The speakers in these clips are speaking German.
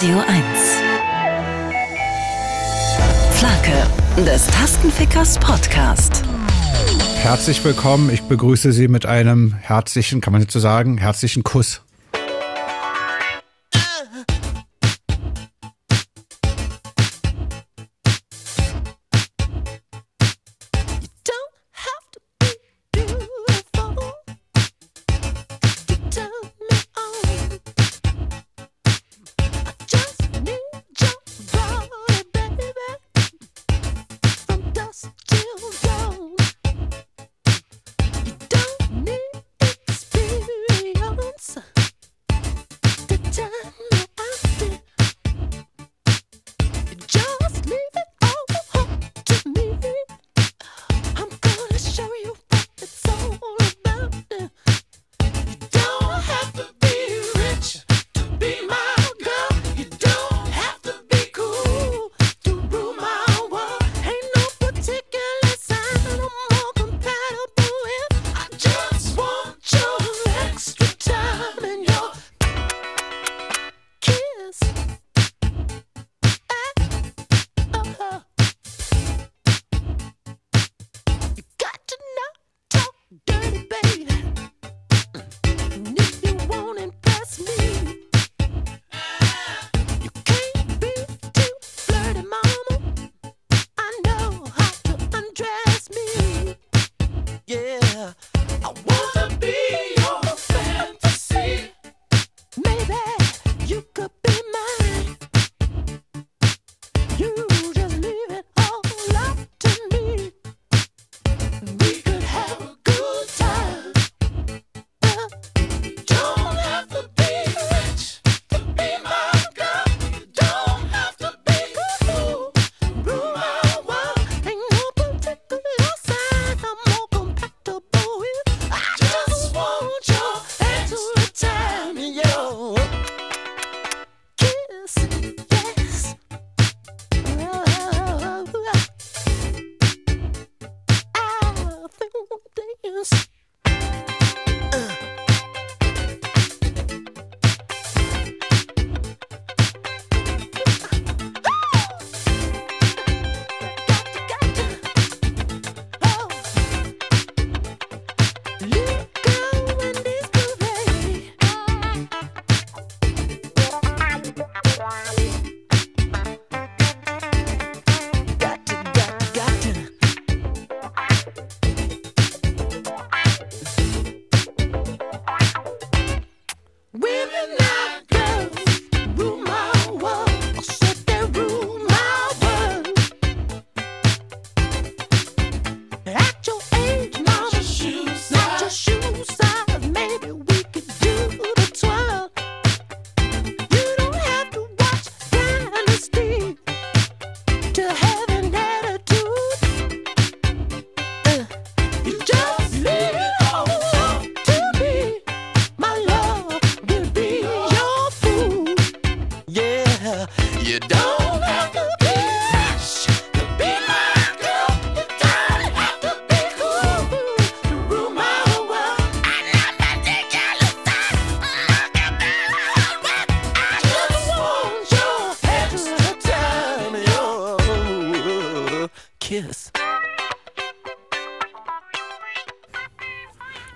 Radio 1. Flake des Tastenfickers Podcast. Herzlich willkommen. Ich begrüße Sie mit einem herzlichen, kann man jetzt so sagen, herzlichen Kuss.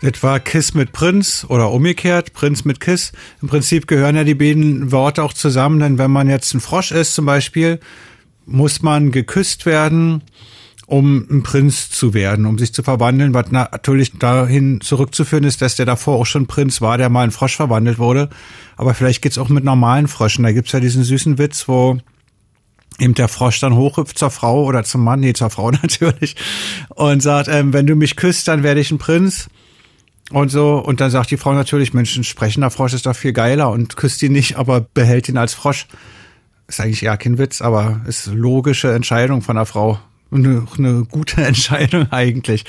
Das war Kiss mit Prinz oder umgekehrt, Prinz mit Kiss. Im Prinzip gehören ja die beiden Worte auch zusammen, denn wenn man jetzt ein Frosch ist zum Beispiel, muss man geküsst werden, um ein Prinz zu werden, um sich zu verwandeln, was natürlich dahin zurückzuführen ist, dass der davor auch schon Prinz war, der mal in Frosch verwandelt wurde. Aber vielleicht geht's auch mit normalen Fröschen. Da gibt's ja diesen süßen Witz, wo eben der Frosch dann hochhüpft zur Frau oder zum Mann, nee, zur Frau natürlich, und sagt, ähm, wenn du mich küsst, dann werde ich ein Prinz. Und so, und dann sagt die Frau natürlich, Mensch, ein sprechender Frosch ist doch viel geiler und küsst ihn nicht, aber behält ihn als Frosch. Ist eigentlich eher kein Witz, aber ist logische Entscheidung von der Frau. Eine, eine gute Entscheidung eigentlich.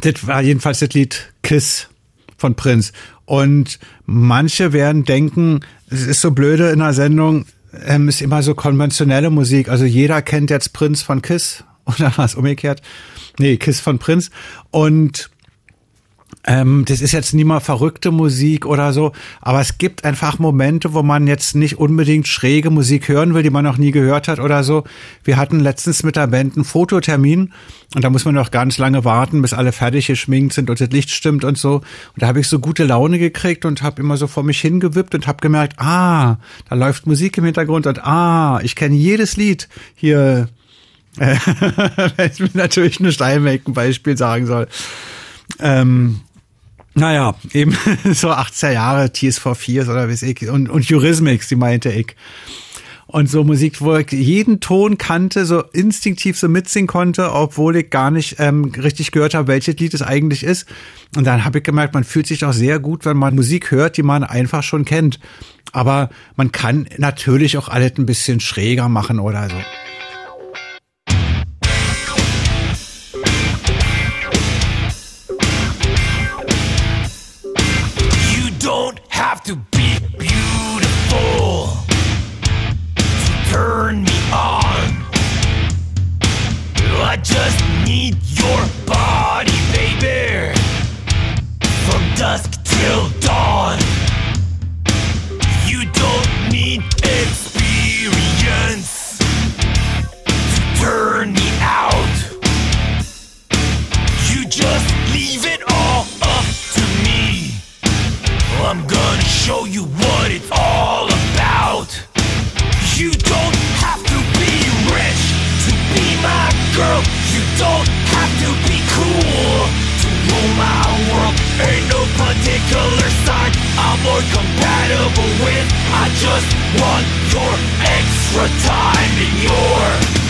Das war jedenfalls das Lied Kiss von Prinz. Und manche werden denken, es ist so blöde in der Sendung, ähm, ist immer so konventionelle Musik. Also jeder kennt jetzt Prinz von Kiss oder was umgekehrt. Nee, Kiss von Prinz. Und ähm, das ist jetzt nie mal verrückte Musik oder so, aber es gibt einfach Momente, wo man jetzt nicht unbedingt schräge Musik hören will, die man noch nie gehört hat oder so. Wir hatten letztens mit der Band einen Fototermin und da muss man noch ganz lange warten, bis alle fertig geschminkt sind und das Licht stimmt und so. Und da habe ich so gute Laune gekriegt und habe immer so vor mich hingewippt und habe gemerkt, ah, da läuft Musik im Hintergrund und ah, ich kenne jedes Lied hier. Wenn ich mir natürlich nur Steinweg ein Beispiel sagen soll. Ähm, naja, eben so 80er Jahre, for Fears oder wie ich, und, und Eurismics, die meinte ich. Und so Musik, wo ich jeden Ton kannte, so instinktiv so mitsingen konnte, obwohl ich gar nicht ähm, richtig gehört habe, welches Lied es eigentlich ist. Und dann habe ich gemerkt, man fühlt sich doch sehr gut, wenn man Musik hört, die man einfach schon kennt. Aber man kann natürlich auch alles ein bisschen schräger machen oder so. Turn me on. I just need your body, baby, from dusk till dawn. You don't need experience to turn me out. You just leave it all up to me. I'm gonna show you what it's all about. You don't have to be rich to be my girl. You don't have to be cool to rule my world. Ain't no particular sign I'm more compatible with. I just want your extra time in your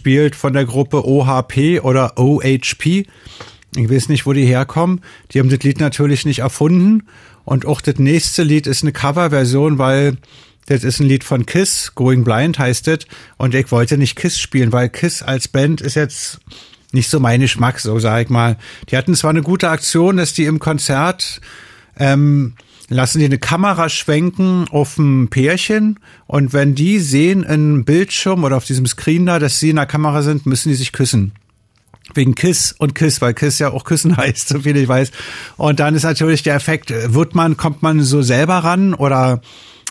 gespielt von der Gruppe OHP oder OHP. Ich weiß nicht, wo die herkommen. Die haben das Lied natürlich nicht erfunden. Und auch das nächste Lied ist eine Coverversion, weil das ist ein Lied von Kiss, Going Blind heißt es. Und ich wollte nicht Kiss spielen, weil Kiss als Band ist jetzt nicht so mein Geschmack, so sag ich mal. Die hatten zwar eine gute Aktion, dass die im Konzert ähm, lassen die eine Kamera schwenken auf ein Pärchen und wenn die sehen im Bildschirm oder auf diesem Screen da, dass sie in der Kamera sind, müssen die sich küssen. Wegen Kiss und Kiss, weil Kiss ja auch Küssen heißt, so viel ich weiß. Und dann ist natürlich der Effekt, wird man, kommt man so selber ran oder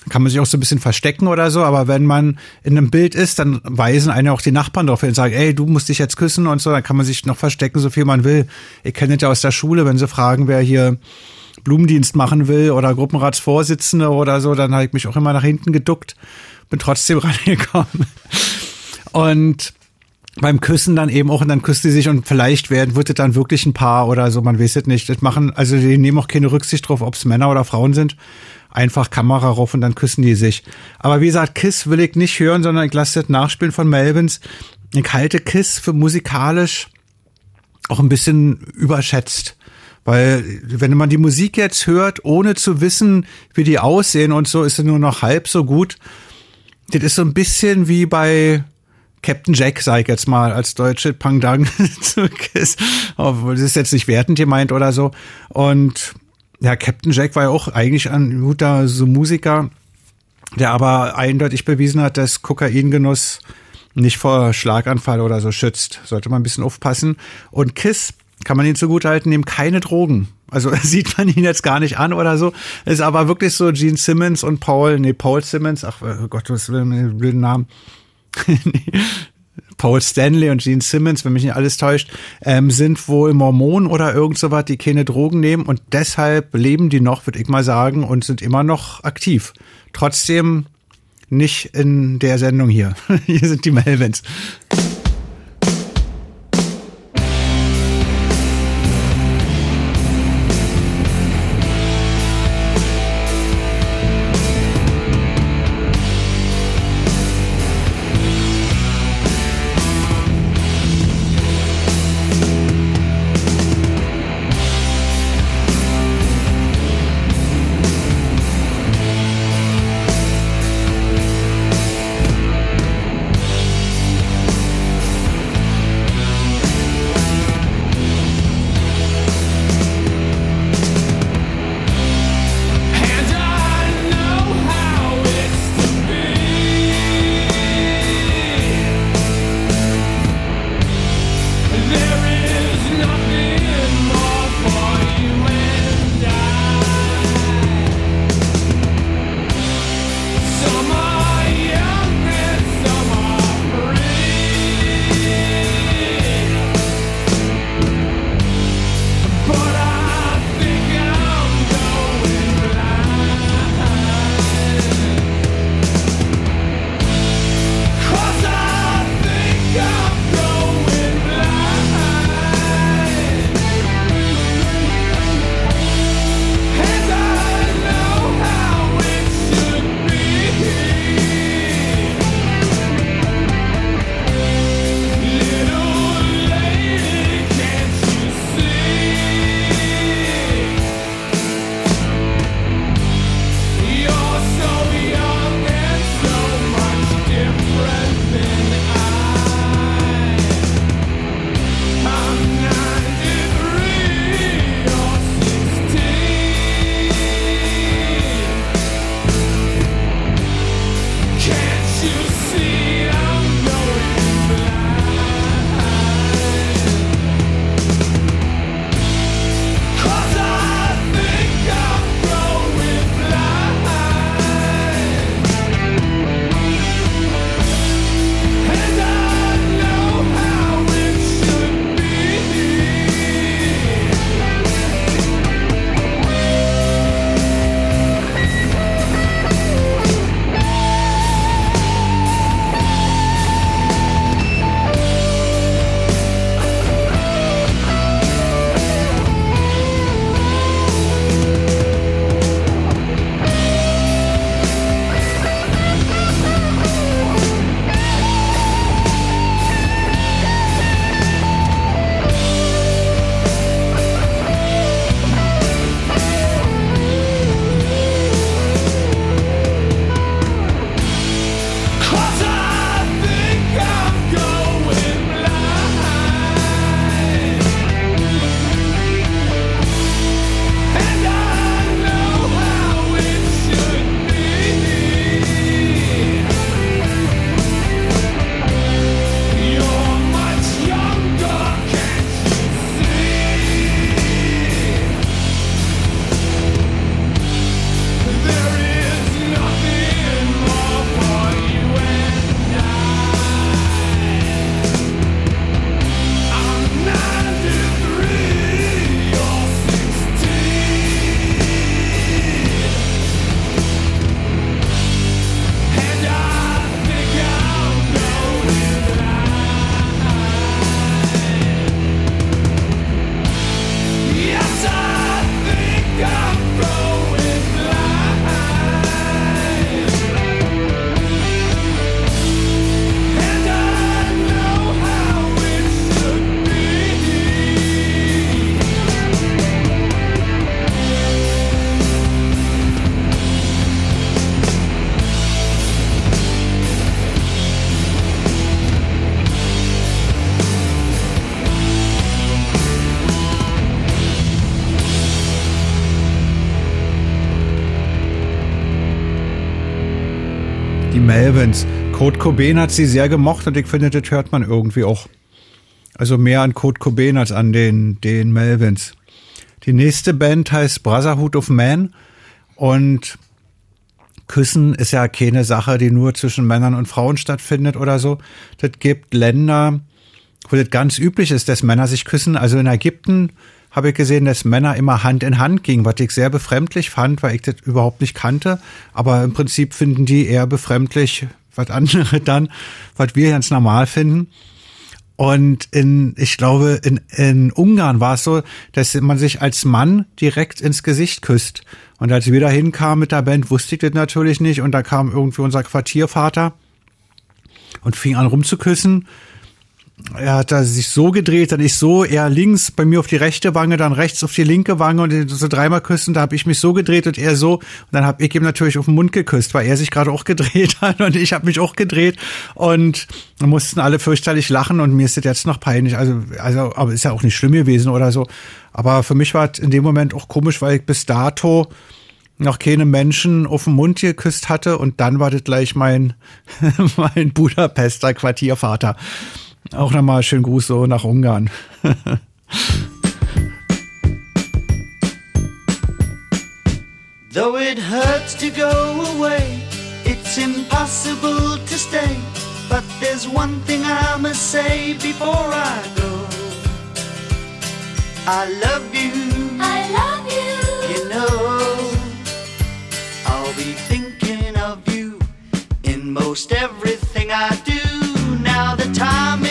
kann man sich auch so ein bisschen verstecken oder so, aber wenn man in einem Bild ist, dann weisen einen auch die Nachbarn darauf hin und sagen, ey, du musst dich jetzt küssen und so, dann kann man sich noch verstecken, so viel man will. Ihr kennt ja aus der Schule, wenn sie fragen, wer hier Blumendienst machen will oder Gruppenratsvorsitzende oder so, dann habe ich mich auch immer nach hinten geduckt, bin trotzdem rangekommen. Und beim Küssen dann eben auch und dann küsst sie sich und vielleicht werden, wird es dann wirklich ein Paar oder so, man weiß es nicht. Das machen, also die nehmen auch keine Rücksicht drauf, ob es Männer oder Frauen sind. Einfach Kamera rauf und dann küssen die sich. Aber wie gesagt, Kiss will ich nicht hören, sondern ich lasse das nachspielen von Melvins. Ich halte Kiss für musikalisch auch ein bisschen überschätzt. Weil wenn man die Musik jetzt hört, ohne zu wissen, wie die aussehen und so, ist sie nur noch halb so gut. Das ist so ein bisschen wie bei Captain Jack, sag ich jetzt mal, als deutsche Pangdang zu Kiss. Das ist jetzt nicht wertend gemeint oder so. Und ja, Captain Jack war ja auch eigentlich ein guter so Musiker, der aber eindeutig bewiesen hat, dass Kokaingenuss nicht vor Schlaganfall oder so schützt. Sollte man ein bisschen aufpassen. Und Kiss kann man ihn zugutehalten, nehmen keine Drogen. Also sieht man ihn jetzt gar nicht an oder so. Ist aber wirklich so Gene Simmons und Paul, nee, Paul Simmons, ach oh Gott, was will ein blöden Namen. Paul Stanley und Gene Simmons, wenn mich nicht alles täuscht, ähm, sind wohl Mormonen oder irgend so was, die keine Drogen nehmen und deshalb leben die noch, würde ich mal sagen, und sind immer noch aktiv. Trotzdem nicht in der Sendung hier. hier sind die Melvins. Kurt Cobain hat sie sehr gemocht und ich finde, das hört man irgendwie auch. Also mehr an Kurt Cobain als an den, den Melvins. Die nächste Band heißt Brotherhood of Man und Küssen ist ja keine Sache, die nur zwischen Männern und Frauen stattfindet oder so. Das gibt Länder, wo das ganz üblich ist, dass Männer sich küssen. Also in Ägypten habe ich gesehen, dass Männer immer Hand in Hand gingen, was ich sehr befremdlich fand, weil ich das überhaupt nicht kannte. Aber im Prinzip finden die eher befremdlich, was andere dann, was wir ganz normal finden. Und in, ich glaube, in, in Ungarn war es so, dass man sich als Mann direkt ins Gesicht küsst. Und als wir da hinkamen mit der Band, wusste ich das natürlich nicht. Und da kam irgendwie unser Quartiervater und fing an rumzuküssen er hat da sich so gedreht, dann ich so, er links bei mir auf die rechte Wange, dann rechts auf die linke Wange und so dreimal küssen, da habe ich mich so gedreht und er so. Und dann habe ich ihm natürlich auf den Mund geküsst, weil er sich gerade auch gedreht hat und ich habe mich auch gedreht. Und mussten alle fürchterlich lachen und mir ist das jetzt noch peinlich, also also aber ist ja auch nicht schlimm gewesen oder so, aber für mich war es in dem Moment auch komisch, weil ich bis dato noch keine Menschen auf den Mund geküsst hatte und dann war das gleich mein mein Budapester Quartiervater. Auch nochmal schönen Gruß so nach Ungarn. Though it hurts to go away, it's impossible to stay. But there's one thing I must say before I go. I love you. I love you. You know, I'll be thinking of you in most everything I do. Now the time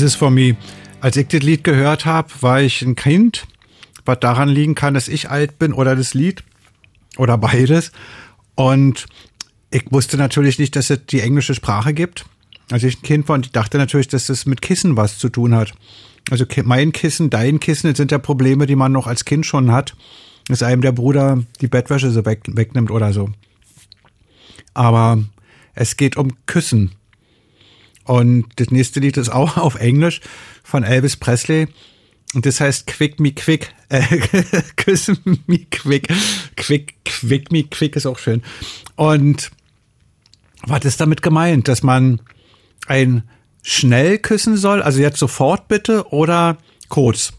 Kisses for Me. Als ich das Lied gehört habe, war ich ein Kind, was daran liegen kann, dass ich alt bin oder das Lied oder beides. Und ich wusste natürlich nicht, dass es die englische Sprache gibt. Als ich ein Kind war und ich dachte natürlich, dass das mit Kissen was zu tun hat. Also mein Kissen, dein Kissen, das sind ja Probleme, die man noch als Kind schon hat, dass einem der Bruder die Bettwäsche so weg, wegnimmt oder so. Aber es geht um Küssen. Und das nächste Lied ist auch auf Englisch von Elvis Presley. Und das heißt Quick Me Quick. Äh, Küss Me Quick. Quick, Quick Me Quick ist auch schön. Und Was ist damit gemeint? Dass man ein schnell küssen soll, also jetzt sofort bitte oder kurz?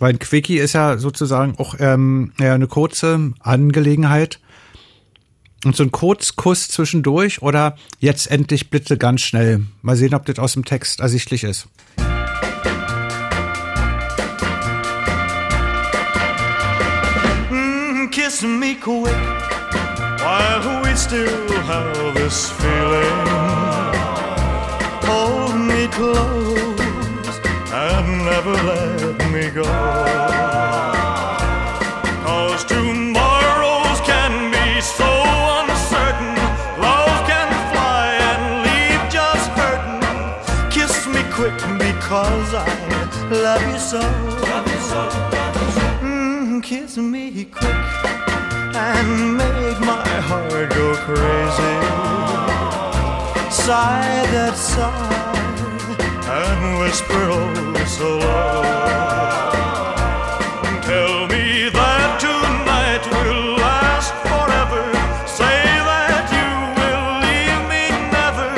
Weil ein Quickie ist ja sozusagen auch ähm, ja, eine kurze Angelegenheit. Und so ein Kurzkuss zwischendurch oder jetzt endlich bitte ganz schnell. Mal sehen, ob das aus dem Text ersichtlich ist. Mm, kiss me quick while we still have this feeling. Hold me close and never let me go. Mm, kiss me quick and make my heart go crazy. Sigh that sigh and whisper oh so low. Tell me that tonight will last forever. Say that you will leave me never.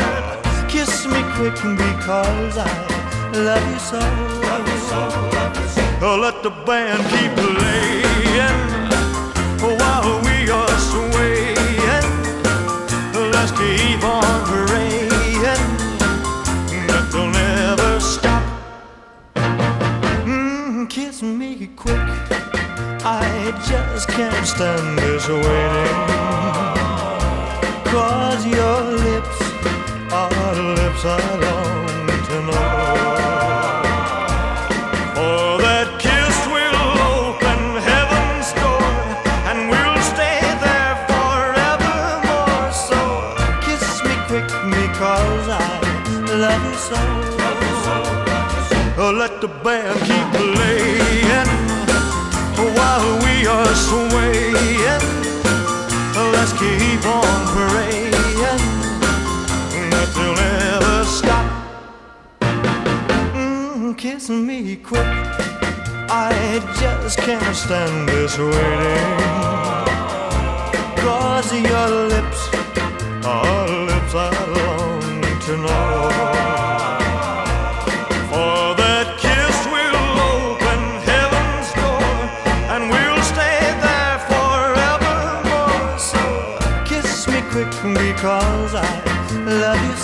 Kiss me quick because I love you so. Let the band keep playing while we are swaying. Let's keep on praying that they'll never stop. Mm, kiss me quick. I just can't stand this waiting. Cause your lips are lips I long the band keep playing while we are swaying. Let's keep on praying that they'll never stop. Mm, kiss me quick. I just can't stand this waiting. Cause your lips are lips I long to know.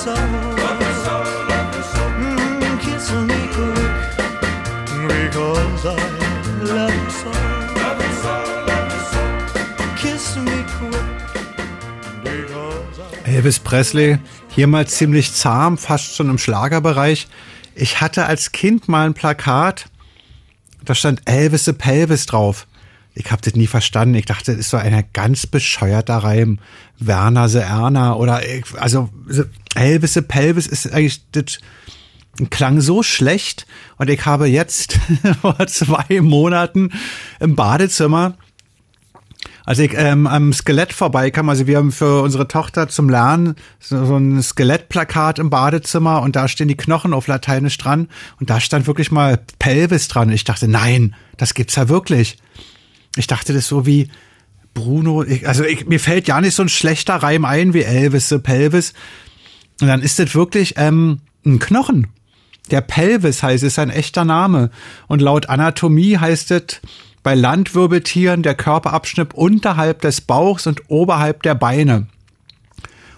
Love you so. Kiss me quick because I love you so. Kiss me quick because I. Elvis Presley, hier mal ziemlich zahm, fast schon im Schlagerbereich. Ich hatte als Kind mal ein Plakat, da stand Elvis the Pelvis drauf. Ich habe das nie verstanden. Ich dachte, das ist so ein ganz bescheuerter Reim. Werner the Erna oder also so Elvis the Pelvis ist eigentlich das klang so schlecht und ich habe jetzt vor zwei Monaten im Badezimmer als ich ähm, am Skelett vorbeikam, also wir haben für unsere Tochter zum Lernen so, so ein Skelettplakat im Badezimmer und da stehen die Knochen auf Lateinisch dran und da stand wirklich mal Pelvis dran. Und ich dachte, nein, das gibt's ja wirklich. Ich dachte das so wie Bruno, ich, also ich, mir fällt ja nicht so ein schlechter Reim ein wie Elvis, the Pelvis. Und dann ist das wirklich ähm, ein Knochen. Der Pelvis heißt, ist ein echter Name. Und laut Anatomie heißt es bei Landwirbeltieren der Körperabschnitt unterhalb des Bauchs und oberhalb der Beine.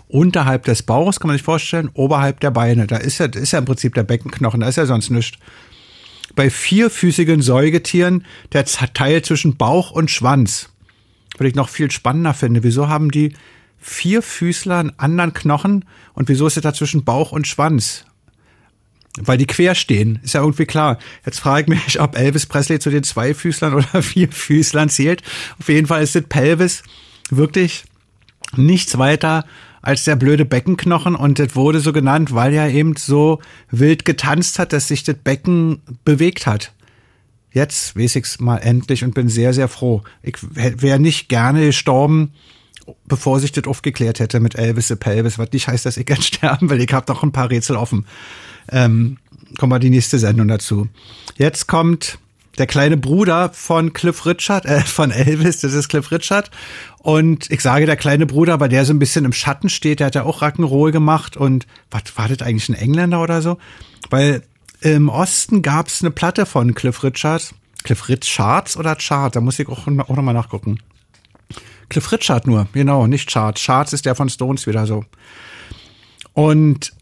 Unterhalb des Bauchs kann man sich vorstellen, oberhalb der Beine. Da ist ja, ist ja im Prinzip der Beckenknochen, da ist ja sonst nichts. Bei vierfüßigen Säugetieren der Teil zwischen Bauch und Schwanz. Was ich noch viel spannender finde. Wieso haben die Vierfüßler einen anderen Knochen und wieso ist es da zwischen Bauch und Schwanz? Weil die quer stehen, ist ja irgendwie klar. Jetzt frage ich mich, ob Elvis Presley zu den Zweifüßlern oder Vierfüßlern zählt. Auf jeden Fall ist das Pelvis wirklich nichts weiter als der blöde Beckenknochen und das wurde so genannt, weil er eben so wild getanzt hat, dass sich das Becken bewegt hat. Jetzt weiß ich's mal endlich und bin sehr, sehr froh. Ich wäre nicht gerne gestorben, bevor sich das aufgeklärt hätte mit Elvis the Pelvis, was nicht heißt, dass ich jetzt sterben will. Ich habe noch ein paar Rätsel offen. Ähm, kommen wir die nächste Sendung dazu. Jetzt kommt der kleine Bruder von Cliff Richard, äh, von Elvis, das ist Cliff Richard. Und ich sage der kleine Bruder, weil der so ein bisschen im Schatten steht, der hat ja auch Rock'n'Roll gemacht und was war das eigentlich ein Engländer oder so? Weil im Osten gab's eine Platte von Cliff Richard. Cliff Richards oder Chart? Da muss ich auch, auch nochmal nachgucken. Cliff Richard nur, genau, nicht Charts. Charts ist der von Stones wieder so. Und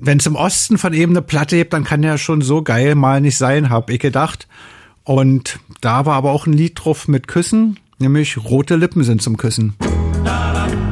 wenn es im Osten von eben eine Platte gibt, dann kann der schon so geil mal nicht sein, hab ich gedacht. Und da war aber auch ein Lied drauf mit Küssen, nämlich Rote Lippen sind zum Küssen. Ich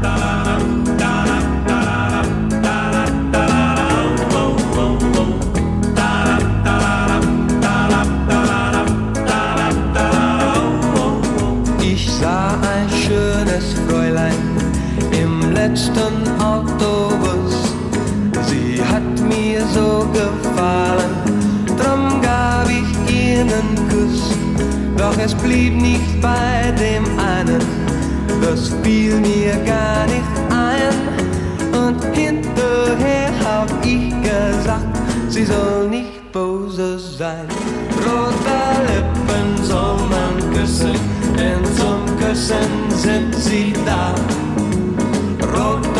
es blieb nicht bei dem einen, das fiel mir gar nicht ein. Und hinterher hab ich gesagt, sie soll nicht böse sein. Rote Lippen soll man küssen, denn zum Küssen sind sie da. Rote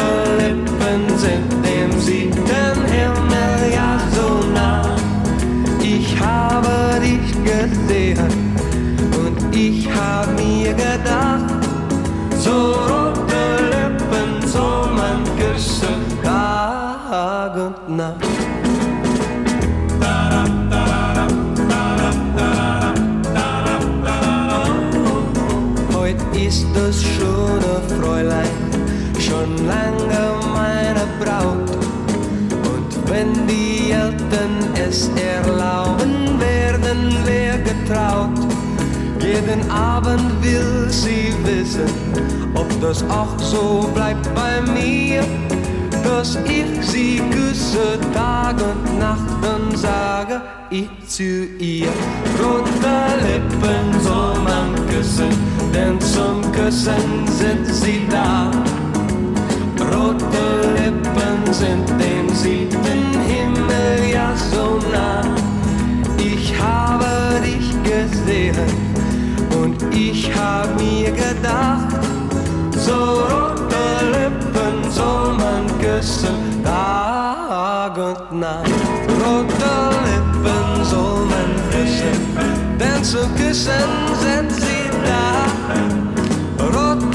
Es erlauben, werden wir getraut. Jeden Abend will sie wissen, ob das auch so bleibt bei mir. Dass ich sie küsse Tag und Nacht, dann sage ich zu ihr. Rote Lippen soll man küssen, denn zum Küssen sind sie da. Rote Lippen sind dem siebten gesehen und ich hab mir gedacht, so rote Lippen soll man küssen, Tag und Nacht. Rote Lippen soll man küssen, denn zum Küssen sind sie da. Rote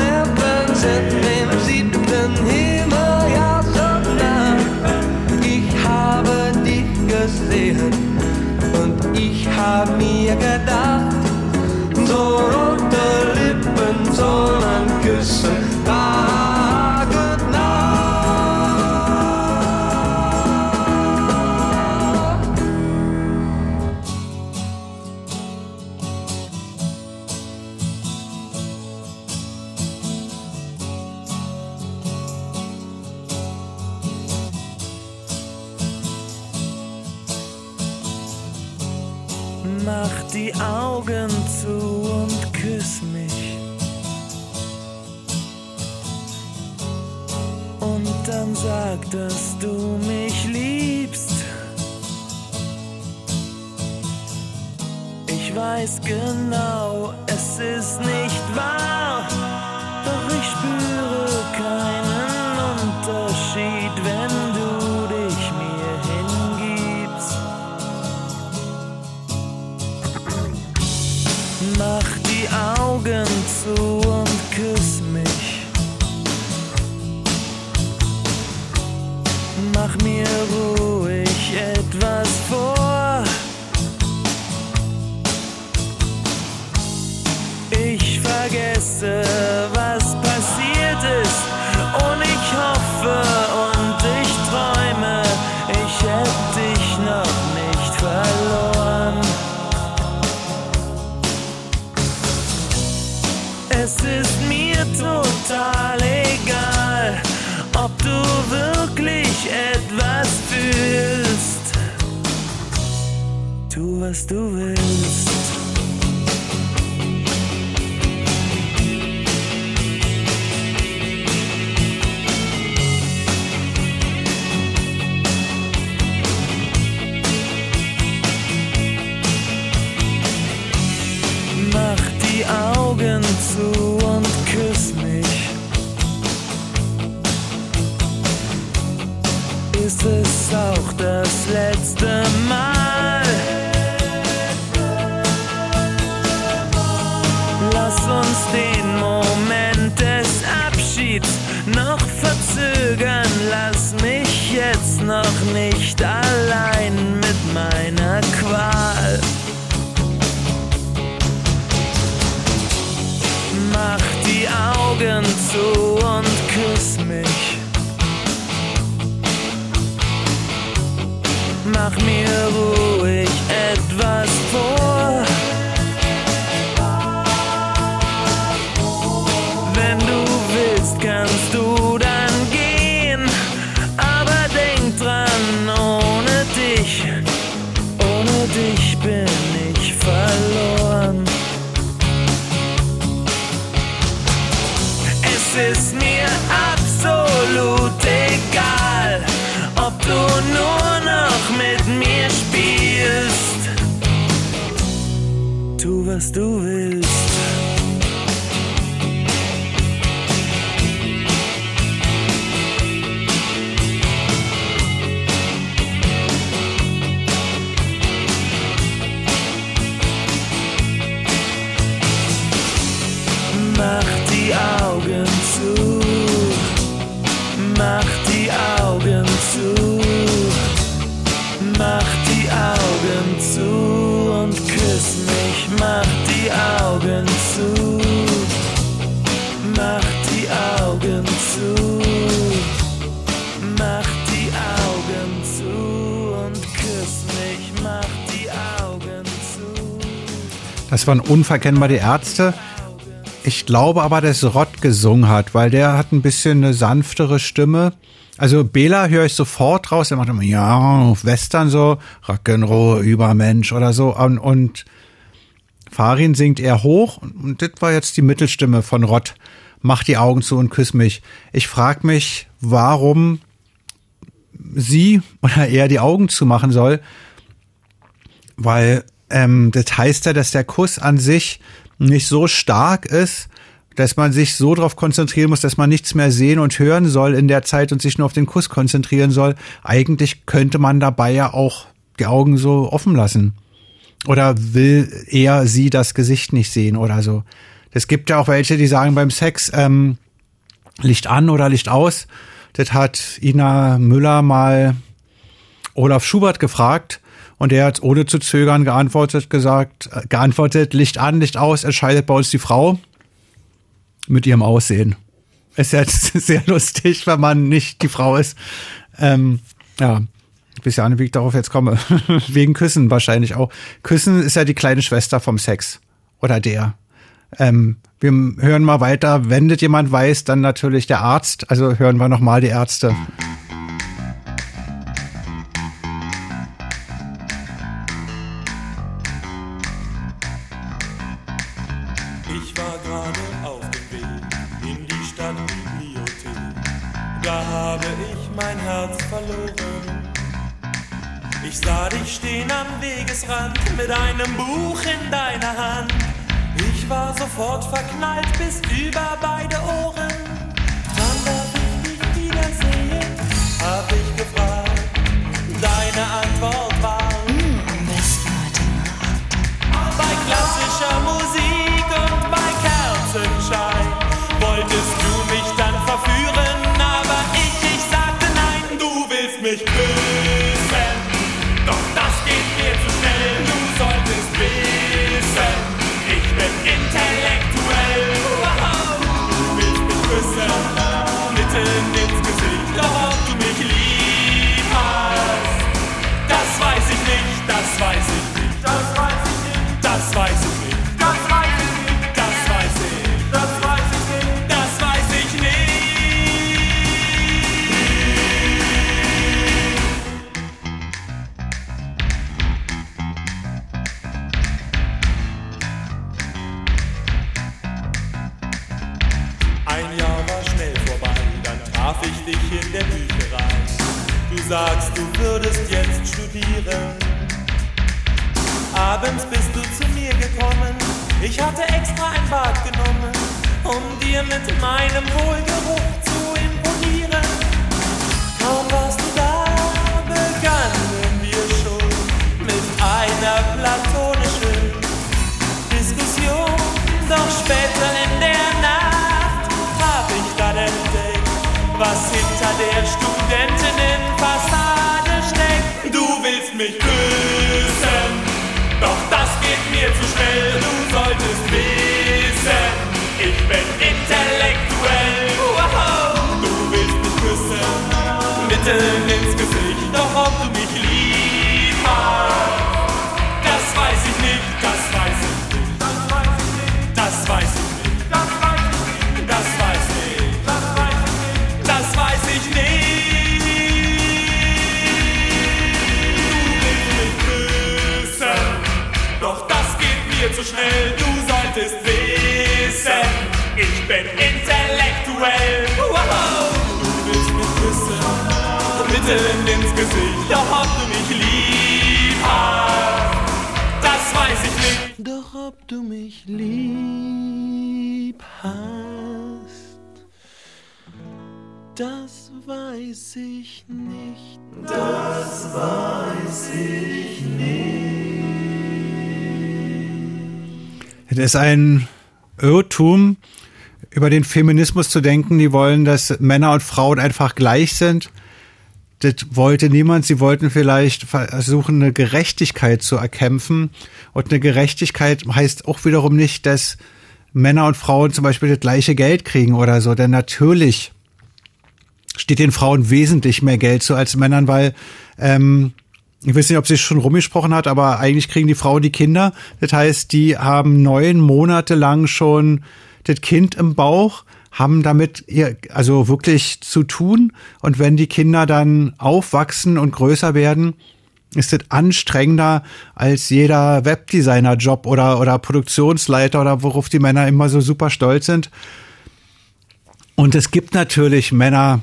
Lippen sind dem siebten Himmel ja so nah. Ich habe dich gesehen ich hab mir gedacht, so rote Lippen soll man küssen, Augen zu und küss mich. Und dann sag, dass du mich liebst. Ich weiß genau, es ist nicht wahr. Doch ich spüre Tu, was du Das waren unverkennbar die Ärzte. Ich glaube aber, dass Rott gesungen hat, weil der hat ein bisschen eine sanftere Stimme. Also Bela höre ich sofort raus, der macht immer, ja, Western so, Rock'n'Roll, Übermensch oder so. Und, und Farin singt eher hoch und das war jetzt die Mittelstimme von Rott. Mach die Augen zu und küss mich. Ich frage mich, warum sie oder er die Augen zumachen soll, weil ähm, das heißt ja, dass der Kuss an sich nicht so stark ist, dass man sich so darauf konzentrieren muss, dass man nichts mehr sehen und hören soll in der Zeit und sich nur auf den Kuss konzentrieren soll. Eigentlich könnte man dabei ja auch die Augen so offen lassen. Oder will er sie das Gesicht nicht sehen oder so. Es gibt ja auch welche, die sagen beim Sex ähm, Licht an oder Licht aus. Das hat Ina Müller mal Olaf Schubert gefragt und er hat ohne zu zögern geantwortet, gesagt, äh, geantwortet, Licht an, Licht aus, entscheidet bei uns die Frau mit ihrem Aussehen. Ist jetzt sehr lustig, wenn man nicht die Frau ist. Ähm, ja, ich weiß ja nicht, wie ich darauf jetzt komme. Wegen Küssen wahrscheinlich auch. Küssen ist ja die kleine Schwester vom Sex. Oder der. Ähm, wir hören mal weiter. Wenn das jemand weiß, dann natürlich der Arzt. Also hören wir nochmal die Ärzte. Ein Irrtum, über den Feminismus zu denken. Die wollen, dass Männer und Frauen einfach gleich sind. Das wollte niemand. Sie wollten vielleicht versuchen, eine Gerechtigkeit zu erkämpfen. Und eine Gerechtigkeit heißt auch wiederum nicht, dass Männer und Frauen zum Beispiel das gleiche Geld kriegen oder so. Denn natürlich steht den Frauen wesentlich mehr Geld zu als Männern, weil ähm, ich weiß nicht, ob sie es schon rumgesprochen hat, aber eigentlich kriegen die Frauen die Kinder. Das heißt, die haben neun Monate lang schon das Kind im Bauch, haben damit ihr, also wirklich zu tun. Und wenn die Kinder dann aufwachsen und größer werden, ist das anstrengender als jeder Webdesigner-Job oder, oder Produktionsleiter oder worauf die Männer immer so super stolz sind. Und es gibt natürlich Männer,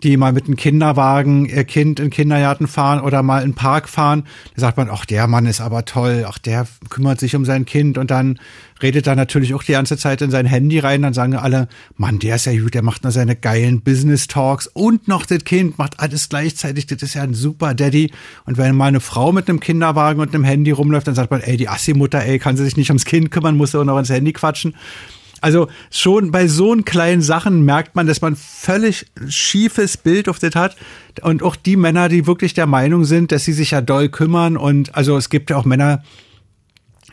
die mal mit einem Kinderwagen ihr Kind in Kindergarten fahren oder mal in den Park fahren. Da sagt man, ach, der Mann ist aber toll, ach, der kümmert sich um sein Kind und dann redet er natürlich auch die ganze Zeit in sein Handy rein, dann sagen alle, Mann, der ist ja gut, der macht nur seine geilen Business Talks und noch das Kind macht alles gleichzeitig, das ist ja ein super Daddy. Und wenn mal eine Frau mit einem Kinderwagen und einem Handy rumläuft, dann sagt man, ey, die Assi-Mutter, ey, kann sie sich nicht ums Kind kümmern, muss auch noch ins Handy quatschen. Also schon bei so kleinen Sachen merkt man, dass man völlig schiefes Bild auf das hat. Und auch die Männer, die wirklich der Meinung sind, dass sie sich ja doll kümmern. Und also es gibt ja auch Männer,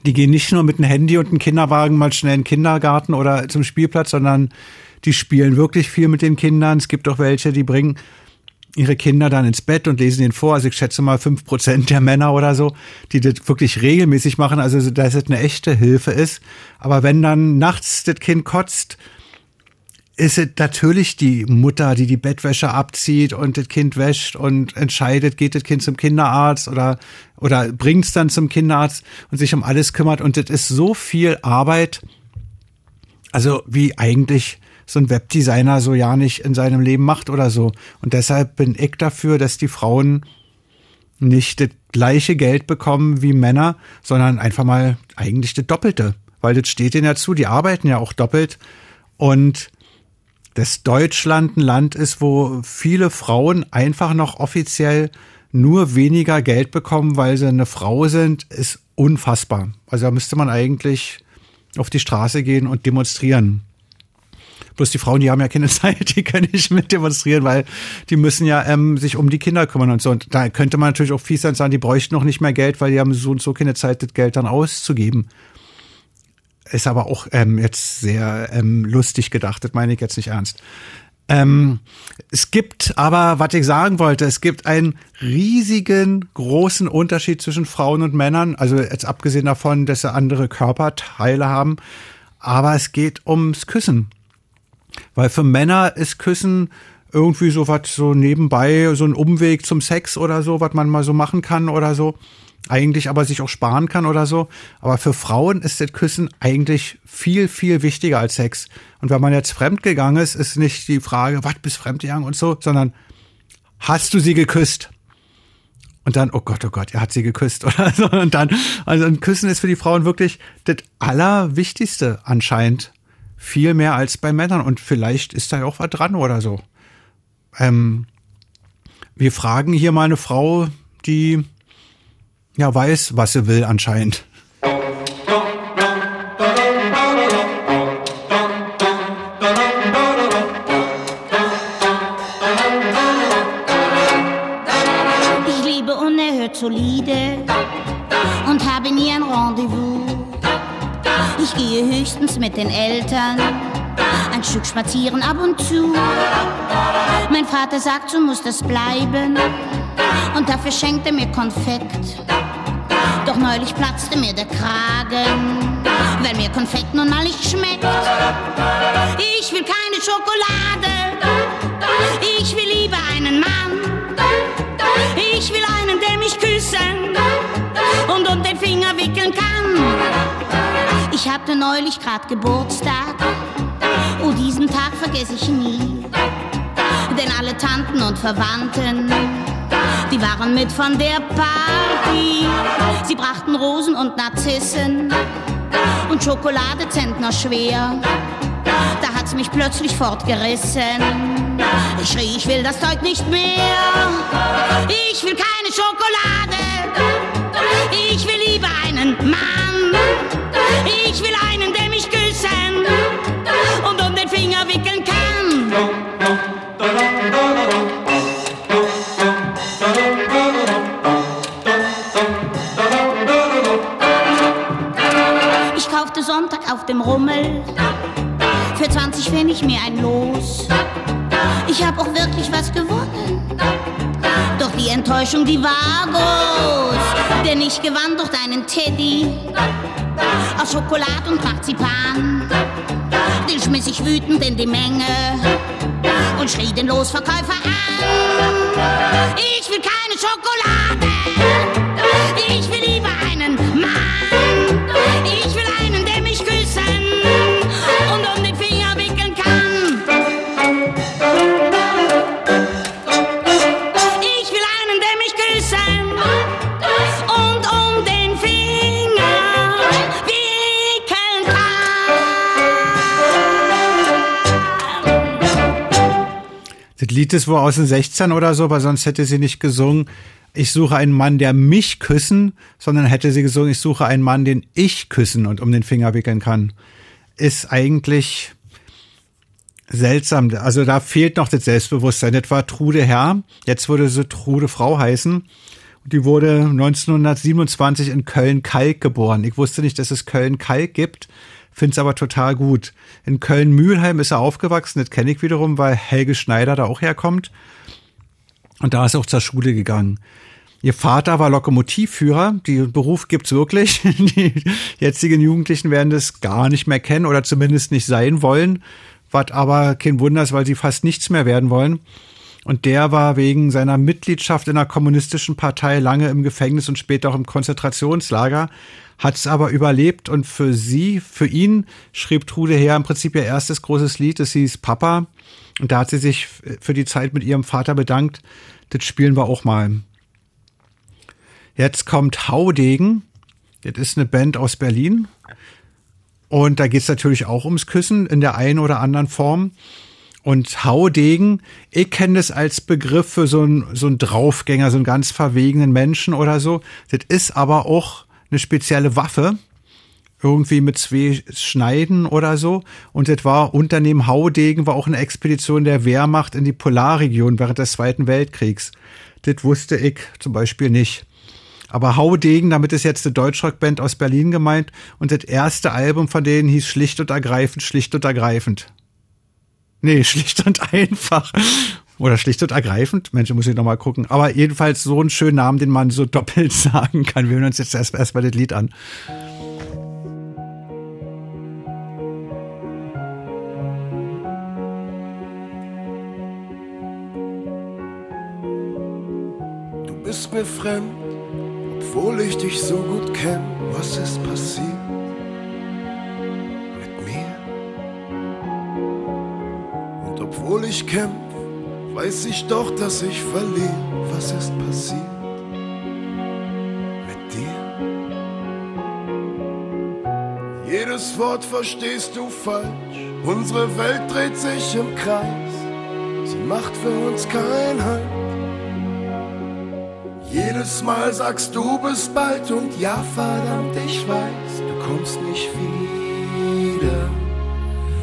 die gehen nicht nur mit einem Handy und einem Kinderwagen mal schnell in den Kindergarten oder zum Spielplatz, sondern die spielen wirklich viel mit den Kindern. Es gibt auch welche, die bringen ihre Kinder dann ins Bett und lesen ihnen vor. Also ich schätze mal fünf Prozent der Männer oder so, die das wirklich regelmäßig machen. Also dass es eine echte Hilfe ist. Aber wenn dann nachts das Kind kotzt, ist es natürlich die Mutter, die die Bettwäsche abzieht und das Kind wäscht und entscheidet, geht das Kind zum Kinderarzt oder, oder bringt es dann zum Kinderarzt und sich um alles kümmert. Und das ist so viel Arbeit, also wie eigentlich so ein Webdesigner so ja nicht in seinem Leben macht oder so. Und deshalb bin ich dafür, dass die Frauen nicht das gleiche Geld bekommen wie Männer, sondern einfach mal eigentlich das Doppelte. Weil das steht denen ja zu, die arbeiten ja auch doppelt. Und dass Deutschland ein Land ist, wo viele Frauen einfach noch offiziell nur weniger Geld bekommen, weil sie eine Frau sind, ist unfassbar. Also da müsste man eigentlich auf die Straße gehen und demonstrieren. Bloß die Frauen, die haben ja keine Zeit, die können nicht mit demonstrieren, weil die müssen ja ähm, sich um die Kinder kümmern und so. Und da könnte man natürlich auch fies sein sagen, die bräuchten noch nicht mehr Geld, weil die haben so und so keine Zeit, das Geld dann auszugeben. Ist aber auch ähm, jetzt sehr ähm, lustig gedacht, das meine ich jetzt nicht ernst. Ähm, es gibt aber, was ich sagen wollte, es gibt einen riesigen, großen Unterschied zwischen Frauen und Männern. Also jetzt abgesehen davon, dass sie andere Körperteile haben. Aber es geht ums Küssen. Weil für Männer ist Küssen irgendwie so was so nebenbei, so ein Umweg zum Sex oder so, was man mal so machen kann oder so. Eigentlich aber sich auch sparen kann oder so. Aber für Frauen ist das Küssen eigentlich viel, viel wichtiger als Sex. Und wenn man jetzt fremdgegangen ist, ist nicht die Frage, was bist fremdgegangen und so, sondern hast du sie geküsst? Und dann, oh Gott, oh Gott, er hat sie geküsst oder so. Und dann, also ein Küssen ist für die Frauen wirklich das Allerwichtigste anscheinend viel mehr als bei Männern. Und vielleicht ist da auch was dran oder so. Ähm, wir fragen hier mal eine Frau, die ja weiß, was sie will anscheinend. Spazieren ab und zu. Mein Vater sagt, so muss das bleiben und dafür schenkt er mir Konfekt. Doch neulich platzte mir der Kragen, weil mir Konfekt nun mal nicht schmeckt. Ich will keine Schokolade, ich will lieber einen Mann. Ich will einen, der mich küssen und um den Finger wickeln kann. Ich hatte neulich grad Geburtstag, diesen Tag vergesse ich nie. Denn alle Tanten und Verwandten, die waren mit von der Party. Sie brachten Rosen und Narzissen und Schokolade schwer. Da hat's mich plötzlich fortgerissen. Ich schrie, ich will das Zeug nicht mehr. Ich will keine Schokolade. Ich will lieber einen Mann. Ich will einen, der für 20 Pfennig mir ein Los. Ich hab auch wirklich was gewonnen. Doch die Enttäuschung, die war groß. Denn ich gewann durch deinen Teddy aus Schokolade und Marzipan. Den schmiss ich wütend in die Menge und schrie den Losverkäufer an. Ich will keine Schokolade. Lied ist wohl aus den 16 oder so, aber sonst hätte sie nicht gesungen, ich suche einen Mann, der mich küssen, sondern hätte sie gesungen, ich suche einen Mann, den ich küssen und um den Finger wickeln kann. Ist eigentlich seltsam. Also da fehlt noch das Selbstbewusstsein. Das war Trude Herr. Jetzt würde sie Trude Frau heißen. Die wurde 1927 in Köln-Kalk geboren. Ich wusste nicht, dass es Köln-Kalk gibt. Finde es aber total gut. In Köln-Mühlheim ist er aufgewachsen. Das kenne ich wiederum, weil Helge Schneider da auch herkommt. Und da ist er auch zur Schule gegangen. Ihr Vater war Lokomotivführer. Den Beruf gibt's wirklich. Die jetzigen Jugendlichen werden das gar nicht mehr kennen oder zumindest nicht sein wollen. Was aber kein Wunder ist, weil sie fast nichts mehr werden wollen. Und der war wegen seiner Mitgliedschaft in einer kommunistischen Partei lange im Gefängnis und später auch im Konzentrationslager, hat es aber überlebt und für sie, für ihn schrieb Trude Herr im Prinzip ihr erstes großes Lied, das hieß Papa. Und da hat sie sich für die Zeit mit ihrem Vater bedankt. Das spielen wir auch mal. Jetzt kommt Haudegen. Das ist eine Band aus Berlin. Und da geht's natürlich auch ums Küssen in der einen oder anderen Form. Und Haudegen, ich kenne das als Begriff für so einen so einen Draufgänger, so einen ganz verwegenen Menschen oder so. Das ist aber auch eine spezielle Waffe. Irgendwie mit zwei Schneiden oder so. Und das war Unternehmen Haudegen, war auch eine Expedition der Wehrmacht in die Polarregion während des Zweiten Weltkriegs. Das wusste ich zum Beispiel nicht. Aber Haudegen, damit ist jetzt eine Deutschrockband aus Berlin gemeint. Und das erste Album von denen hieß schlicht und ergreifend, schlicht und ergreifend. Nee, schlicht und einfach. Oder schlicht und ergreifend. Mensch, muss ich noch mal gucken. Aber jedenfalls so einen schönen Namen, den man so doppelt sagen kann. Wir hören uns jetzt erst erstmal das Lied an. Du bist mir fremd, obwohl ich dich so gut kenn. Was ist passiert mit mir? Und obwohl ich kämpf, weiß ich doch, dass ich verliere. Was ist passiert mit dir? Jedes Wort verstehst du falsch. Unsere Welt dreht sich im Kreis. Sie macht für uns keinen Halt. Jedes Mal sagst du bis bald und ja, verdammt, ich weiß, du kommst nicht wieder.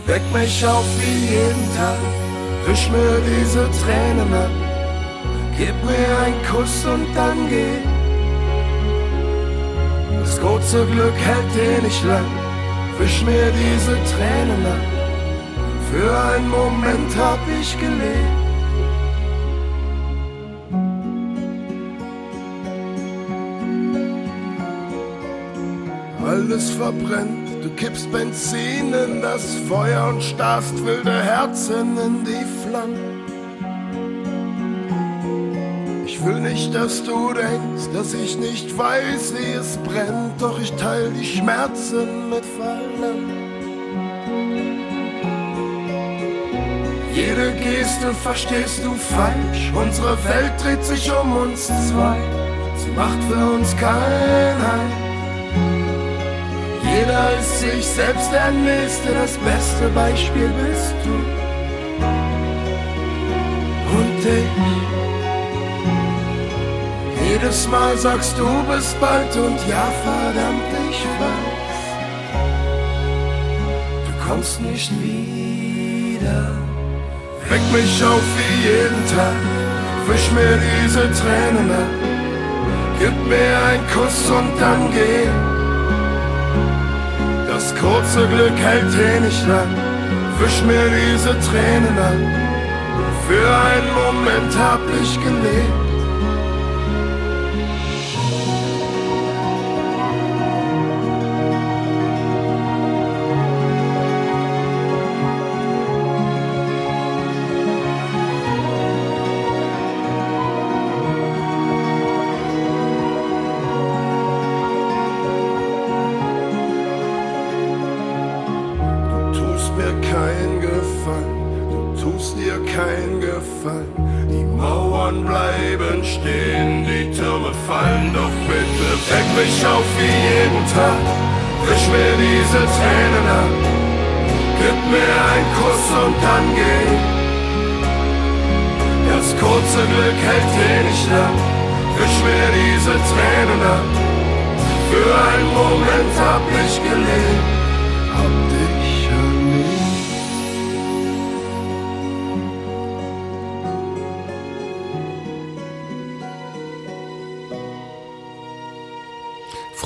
Weck mich auf wie jeden Tag, wisch mir diese Tränen ab. Gib mir einen Kuss und dann geh Das kurze Glück hält eh nicht lang, wisch mir diese Tränen ab. Für einen Moment hab ich gelebt. Alles verbrennt, du kippst Benzin in das Feuer und starrst wilde Herzen in die Flammen. Ich will nicht, dass du denkst, dass ich nicht weiß, wie es brennt, doch ich teile die Schmerzen mit Verlangen. Jede Geste verstehst du falsch, unsere Welt dreht sich um uns zwei, sie macht für uns kein Halt. Jeder ist sich selbst der Nächste, das beste Beispiel bist du. Und ich. Jedes Mal sagst du bis bald und ja, verdammt, ich weiß. Du kommst nicht wieder. Weck mich auf wie jeden Tag, wisch mir diese Tränen ab. Gib mir einen Kuss und dann geh. Das kurze Glück hält eh nicht lang, wisch mir diese Tränen ab. Für einen Moment hab ich gelebt.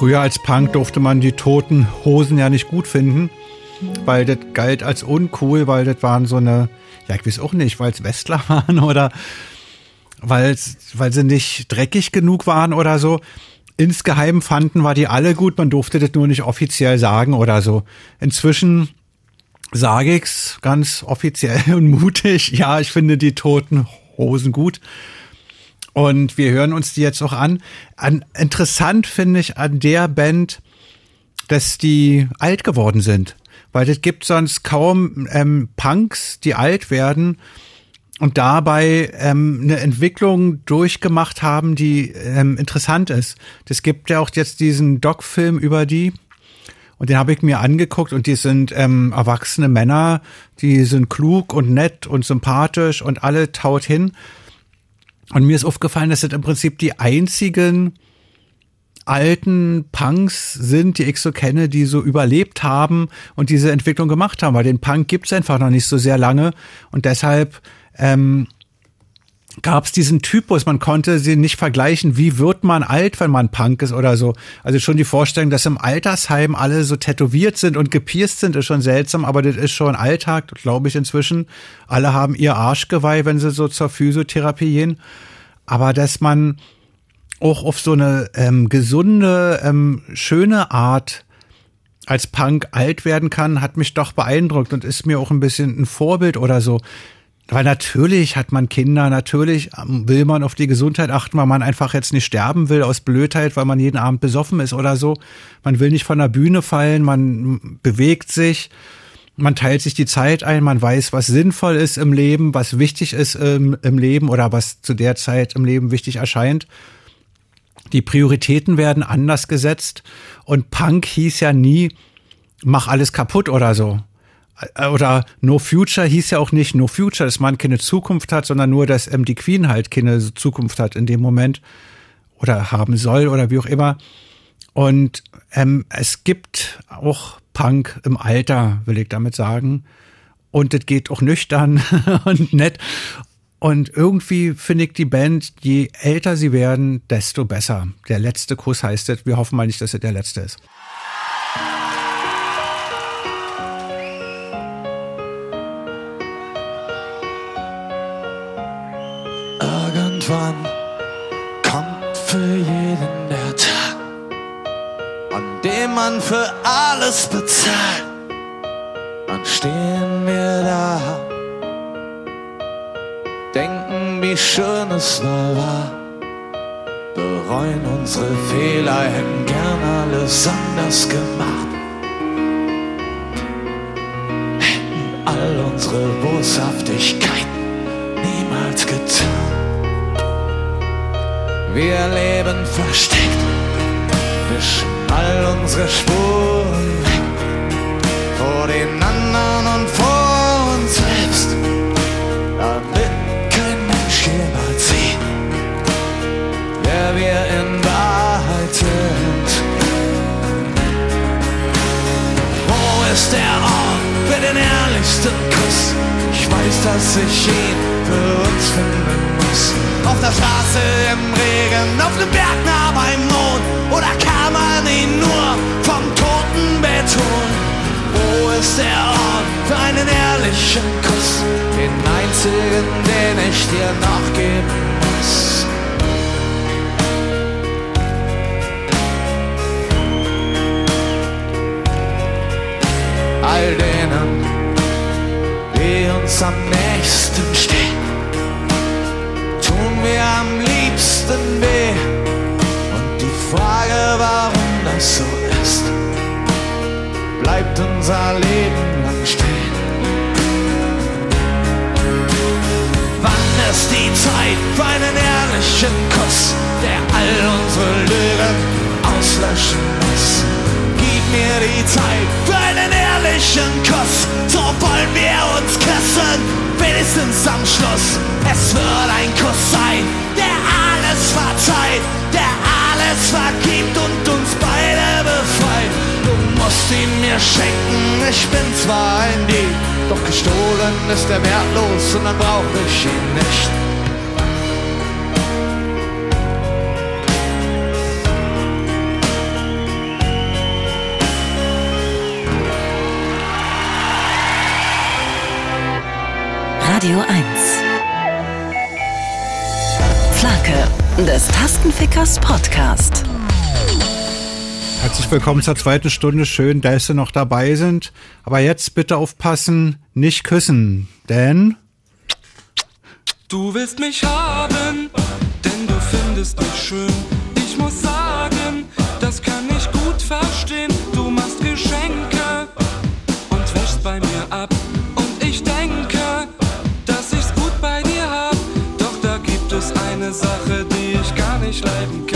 Früher als Punk durfte man die toten Hosen ja nicht gut finden, weil das galt als uncool, weil das waren so eine, ja, ich weiß auch nicht, weil es Westler waren oder weil sie nicht dreckig genug waren oder so. Insgeheim fanden wir die alle gut, man durfte das nur nicht offiziell sagen oder so. Inzwischen sage ich's ganz offiziell und mutig, ja, ich finde die toten Hosen gut. Und wir hören uns die jetzt auch an. an interessant finde ich an der Band, dass die alt geworden sind. Weil das gibt sonst kaum ähm, Punks, die alt werden und dabei ähm, eine Entwicklung durchgemacht haben, die ähm, interessant ist. Das gibt ja auch jetzt diesen Doc-Film über die. Und den habe ich mir angeguckt und die sind ähm, erwachsene Männer, die sind klug und nett und sympathisch und alle taut hin. Und mir ist aufgefallen, dass das im Prinzip die einzigen alten Punks sind, die ich so kenne, die so überlebt haben und diese Entwicklung gemacht haben. Weil den Punk gibt's einfach noch nicht so sehr lange. Und deshalb ähm, gab es diesen Typus, man konnte sie nicht vergleichen, wie wird man alt, wenn man Punk ist oder so. Also schon die Vorstellung, dass im Altersheim alle so tätowiert sind und gepierst sind, ist schon seltsam, aber das ist schon Alltag, glaube ich inzwischen. Alle haben ihr Arschgeweih, wenn sie so zur Physiotherapie gehen. Aber dass man auch auf so eine ähm, gesunde, ähm, schöne Art als Punk alt werden kann, hat mich doch beeindruckt und ist mir auch ein bisschen ein Vorbild oder so. Weil natürlich hat man Kinder, natürlich ähm, will man auf die Gesundheit achten, weil man einfach jetzt nicht sterben will aus Blödheit, weil man jeden Abend besoffen ist oder so. Man will nicht von der Bühne fallen, man bewegt sich, man teilt sich die Zeit ein, man weiß, was sinnvoll ist im Leben, was wichtig ist im, im Leben oder was zu der Zeit im Leben wichtig erscheint. Die Prioritäten werden anders gesetzt und Punk hieß ja nie, mach alles kaputt oder so oder No Future hieß ja auch nicht No Future, dass man keine Zukunft hat, sondern nur, dass ähm, die Queen halt keine Zukunft hat in dem Moment oder haben soll oder wie auch immer. Und ähm, es gibt auch Punk im Alter, will ich damit sagen. Und es geht auch nüchtern und nett. Und irgendwie finde ich die Band, je älter sie werden, desto besser. Der letzte Kuss heißt es. Wir hoffen mal nicht, dass es der letzte ist. Für alles bezahlt. Dann stehen wir da, denken, wie schön es mal war, bereuen unsere Fehler, hätten gern alles anders gemacht. Hätten all unsere Boshaftigkeit niemals getan. Wir leben versteckt, wischen all unsere Spuren. Vor den anderen und vor uns selbst, damit kein Mensch jemals sieht, wer wir in Wahrheit sind. Wo ist der Ort für den ehrlichsten Kuss? Ich weiß, dass ich ihn für uns finden muss. Auf der Straße im Regen, auf dem Berg nah beim Mond. Oder kann man ihn nur vom toten Beton? Wo ist der Ort für einen ehrlichen Kuss? Den einzigen, den ich dir noch geben muss. all denen, die uns am nächsten stehen, unser Leben lang stehen. Wann ist die Zeit für einen ehrlichen Kuss, der all unsere Lügen auslöschen muss? Gib mir die Zeit für einen ehrlichen Kuss, so wollen wir uns küssen, wenigstens am Schluss. Es wird ein Kuss sein, der alles verzeiht, der alles vergibt und uns. Du musst ihn mir schenken, ich bin zwar ein Dieb, doch gestohlen ist er wertlos und dann brauch ich ihn nicht. Radio 1. Flake des Tastenfickers Podcast. Herzlich willkommen zur zweiten Stunde. Schön, dass Sie noch dabei sind. Aber jetzt bitte aufpassen, nicht küssen. Denn Du willst mich haben, denn du findest mich schön. Ich muss sagen, das kann ich gut verstehen. Du machst Geschenke und wäschst bei mir ab. Und ich denke, dass ich's gut bei dir hab. Doch da gibt es eine Sache, die ich gar nicht leiden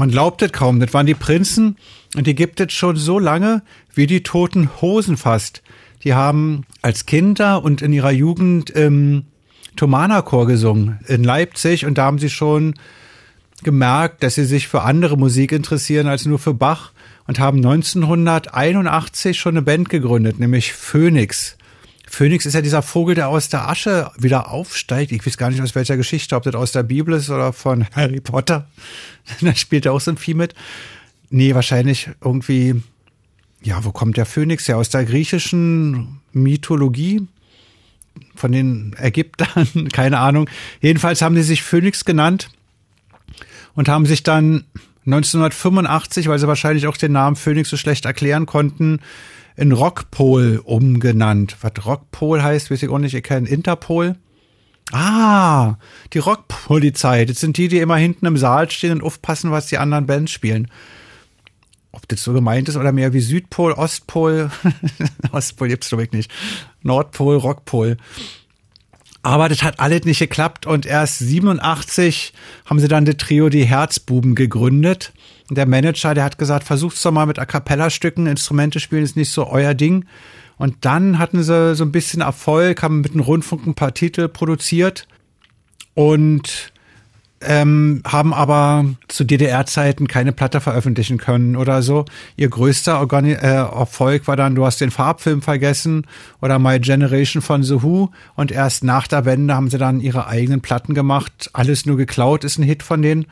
Man glaubt es kaum, das waren die Prinzen und die gibt es schon so lange wie die toten Hosen fast. Die haben als Kinder und in ihrer Jugend im Thomanerchor gesungen in Leipzig und da haben sie schon gemerkt, dass sie sich für andere Musik interessieren als nur für Bach und haben 1981 schon eine Band gegründet, nämlich Phoenix. Phoenix ist ja dieser Vogel, der aus der Asche wieder aufsteigt. Ich weiß gar nicht aus welcher Geschichte, ob das aus der Bibel ist oder von Harry Potter. da spielt er auch so ein Vieh mit. Nee, wahrscheinlich irgendwie, ja, wo kommt der Phönix her? Aus der griechischen Mythologie? Von den Ägyptern? Keine Ahnung. Jedenfalls haben sie sich Phönix genannt und haben sich dann 1985, weil sie wahrscheinlich auch den Namen Phoenix so schlecht erklären konnten, in Rockpol umgenannt. Was Rockpol heißt, weiß ich auch nicht. Ich kenne Interpol. Ah, die Rockpolizei. Das sind die, die immer hinten im Saal stehen und aufpassen, was die anderen Bands spielen. Ob das so gemeint ist oder mehr wie Südpol, Ostpol. Ostpol gibt's glaube ich nicht. Nordpol, Rockpol. Aber das hat alles nicht geklappt und erst 87 haben sie dann das Trio Die Herzbuben gegründet. Der Manager, der hat gesagt, versucht's doch mal mit A Cappella-Stücken, Instrumente spielen ist nicht so euer Ding. Und dann hatten sie so ein bisschen Erfolg, haben mit dem Rundfunk ein paar Titel produziert und ähm, haben aber zu DDR-Zeiten keine Platte veröffentlichen können oder so. Ihr größter Organi äh, Erfolg war dann, du hast den Farbfilm vergessen oder My Generation von The Who und erst nach der Wende haben sie dann ihre eigenen Platten gemacht. Alles nur geklaut ist ein Hit von denen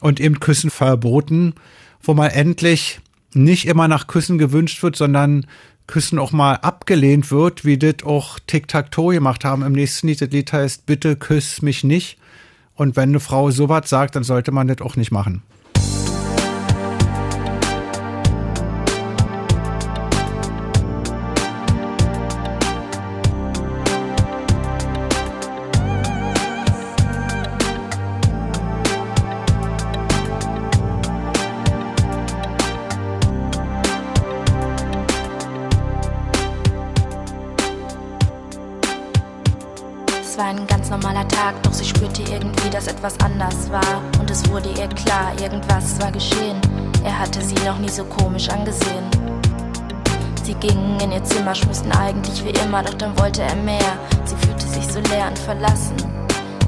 und eben Küssen verboten, wo man endlich nicht immer nach Küssen gewünscht wird, sondern Küssen auch mal abgelehnt wird, wie das auch Tic-Tac-Toe gemacht haben im nächsten Lied. Das Lied heißt Bitte küss mich nicht. Und wenn eine Frau sowas sagt, dann sollte man das auch nicht machen. Zimmer, schmusten eigentlich wie immer, doch dann wollte er mehr. Sie fühlte sich so leer und verlassen.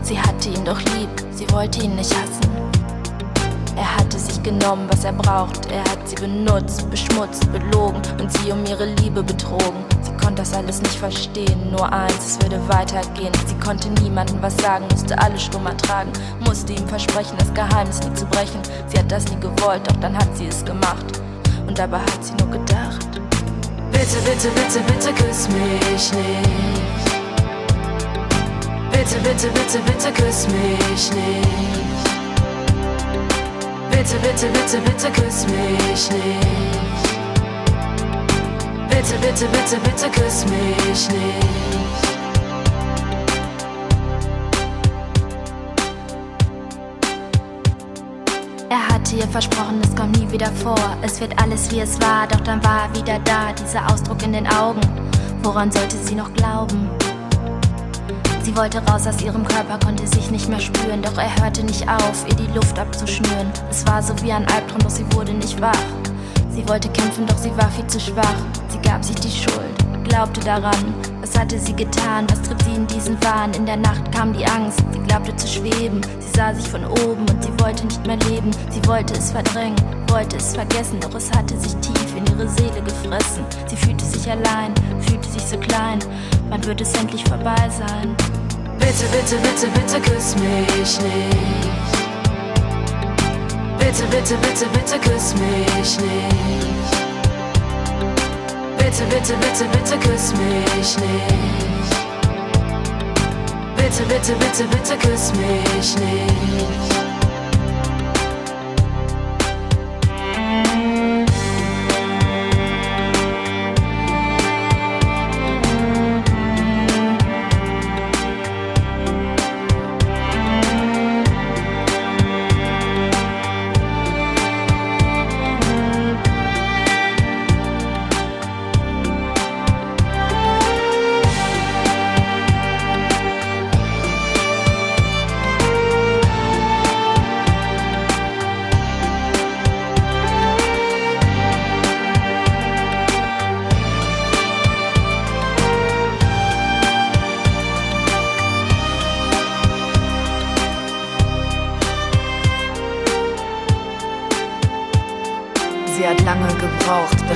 Sie hatte ihn doch lieb, sie wollte ihn nicht hassen. Er hatte sich genommen, was er braucht. Er hat sie benutzt, beschmutzt, belogen und sie um ihre Liebe betrogen. Sie konnte das alles nicht verstehen, nur eins, es würde weitergehen. Sie konnte niemandem was sagen, musste alles stumm ertragen, musste ihm versprechen, das Geheimnis nie zu brechen. Sie hat das nie gewollt, doch dann hat sie es gemacht. Und dabei hat sie nur gedacht: Bitte, bitte, bitte, bitte küss mich nicht. Bitte, bitte, bitte, bitte küss mich nicht. Bitte, bitte, bitte, bitte küss mich nicht. Bitte, bitte, bitte, bitte küss mich nicht. Ihr versprochen, es kommt nie wieder vor. Es wird alles wie es war, doch dann war er wieder da. Dieser Ausdruck in den Augen. Woran sollte sie noch glauben? Sie wollte raus aus ihrem Körper, konnte sich nicht mehr spüren, doch er hörte nicht auf, ihr die Luft abzuschnüren. Es war so wie ein Albtraum, doch sie wurde nicht wach. Sie wollte kämpfen, doch sie war viel zu schwach. Sie gab sich die Schuld, glaubte daran. Was hatte sie getan? Was trieb sie in diesen Wahn? In der Nacht kam die Angst, sie glaubte zu schweben. Sie sah sich von oben und sie wollte nicht mehr leben. Sie wollte es verdrängen, wollte es vergessen, doch es hatte sich tief in ihre Seele gefressen. Sie fühlte sich allein, fühlte sich so klein. Wann wird es endlich vorbei sein? Bitte, bitte, bitte, bitte küss mich nicht. Bitte, bitte, bitte, bitte küss mich nicht. Bitte, bitte, bitte, bitte küss mich nicht. Bitte, bitte, bitte, bitte küss mich nicht.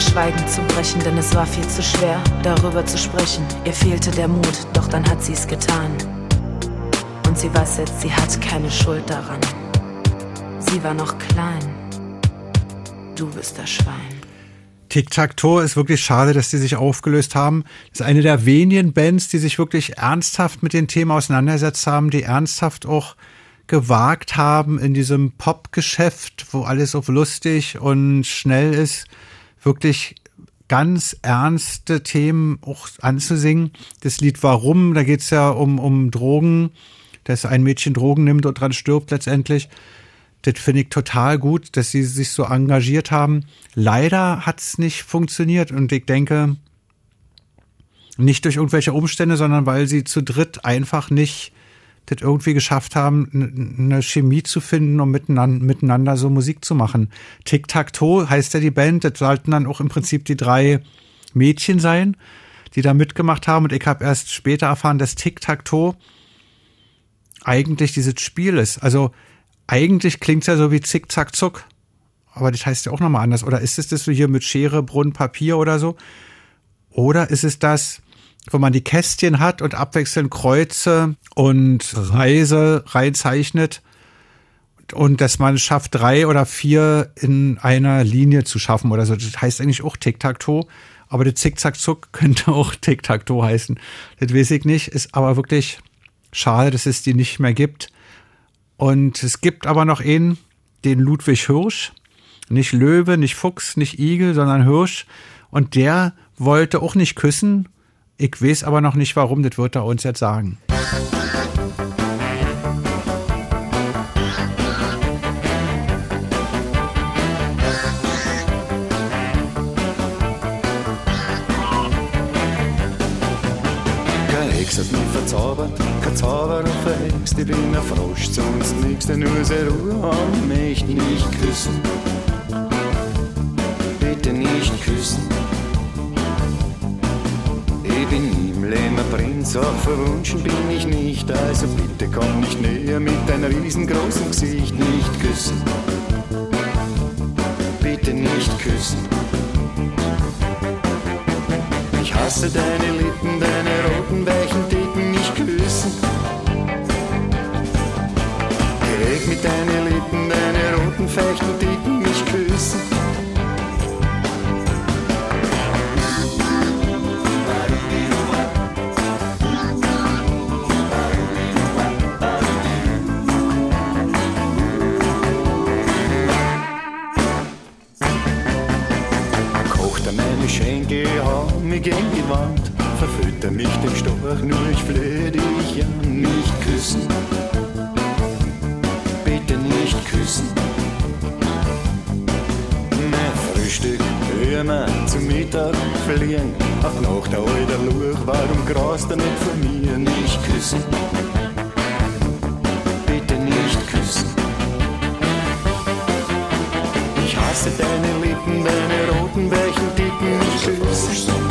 Schweigen zu brechen, denn es war viel zu schwer, darüber zu sprechen. Ihr fehlte der Mut, doch dann hat sie es getan. Und sie weiß jetzt, sie hat keine Schuld daran. Sie war noch klein. Du bist das Schwein. Tic-Tac-Toe ist wirklich schade, dass die sich aufgelöst haben. Das ist eine der wenigen Bands, die sich wirklich ernsthaft mit den Themen auseinandergesetzt haben, die ernsthaft auch gewagt haben, in diesem Popgeschäft, wo alles auf lustig und schnell ist, wirklich ganz ernste Themen auch anzusingen. Das Lied Warum, da geht's ja um, um Drogen, dass ein Mädchen Drogen nimmt und dran stirbt letztendlich. Das finde ich total gut, dass sie sich so engagiert haben. Leider hat's nicht funktioniert und ich denke, nicht durch irgendwelche Umstände, sondern weil sie zu dritt einfach nicht das irgendwie geschafft haben, eine Chemie zu finden, um miteinander, miteinander so Musik zu machen. Tic-Tac-Toe heißt ja die Band, das sollten dann auch im Prinzip die drei Mädchen sein, die da mitgemacht haben. Und ich habe erst später erfahren, dass Tic-Tac-Toe eigentlich dieses Spiel ist. Also eigentlich klingt's ja so wie Zick-Zack-Zuck. Aber das heißt ja auch nochmal anders. Oder ist es das so hier mit Schere, Brunnen, Papier oder so? Oder ist es das, wo man die Kästchen hat und abwechselnd Kreuze und Reise reinzeichnet und dass man es schafft, drei oder vier in einer Linie zu schaffen oder so. Das heißt eigentlich auch Tic-Tac-Toe, aber der Zick-Zack-Zuck könnte auch Tic-Tac-Toe heißen. Das weiß ich nicht, ist aber wirklich schade, dass es die nicht mehr gibt. Und es gibt aber noch einen, den Ludwig Hirsch, nicht Löwe, nicht Fuchs, nicht Igel, sondern Hirsch. Und der wollte auch nicht küssen, ich weiß aber noch nicht warum, das wird er uns jetzt sagen. Kein Hex hat mich verzaubert, kein Zauberer verhext. Ich bin ein Frosch, sonst nix, der nur sehr Ruhe haben möchte nicht küssen. Bitte nicht küssen. Ein Prinz, auch verwunschen bin ich nicht. Also bitte komm nicht näher mit deinem riesengroßen Gesicht. Nicht küssen. Bitte nicht küssen. Ich hasse deine Lippen, deine roten, weichen Dicken, nicht küssen. Weg mit deinen Lippen, deine roten, feuchten Dicken, nicht küssen. Schenkel, hau mich gegen die Wand. Verfütter mich dem Storch, nur ich flehe dich an. Nicht küssen, bitte nicht küssen. Mein Frühstück, immer zum Mittag verlieren. Auf Nacht der alter Luch, warum grast er nicht von mir? Nicht küssen, weichen Dicken,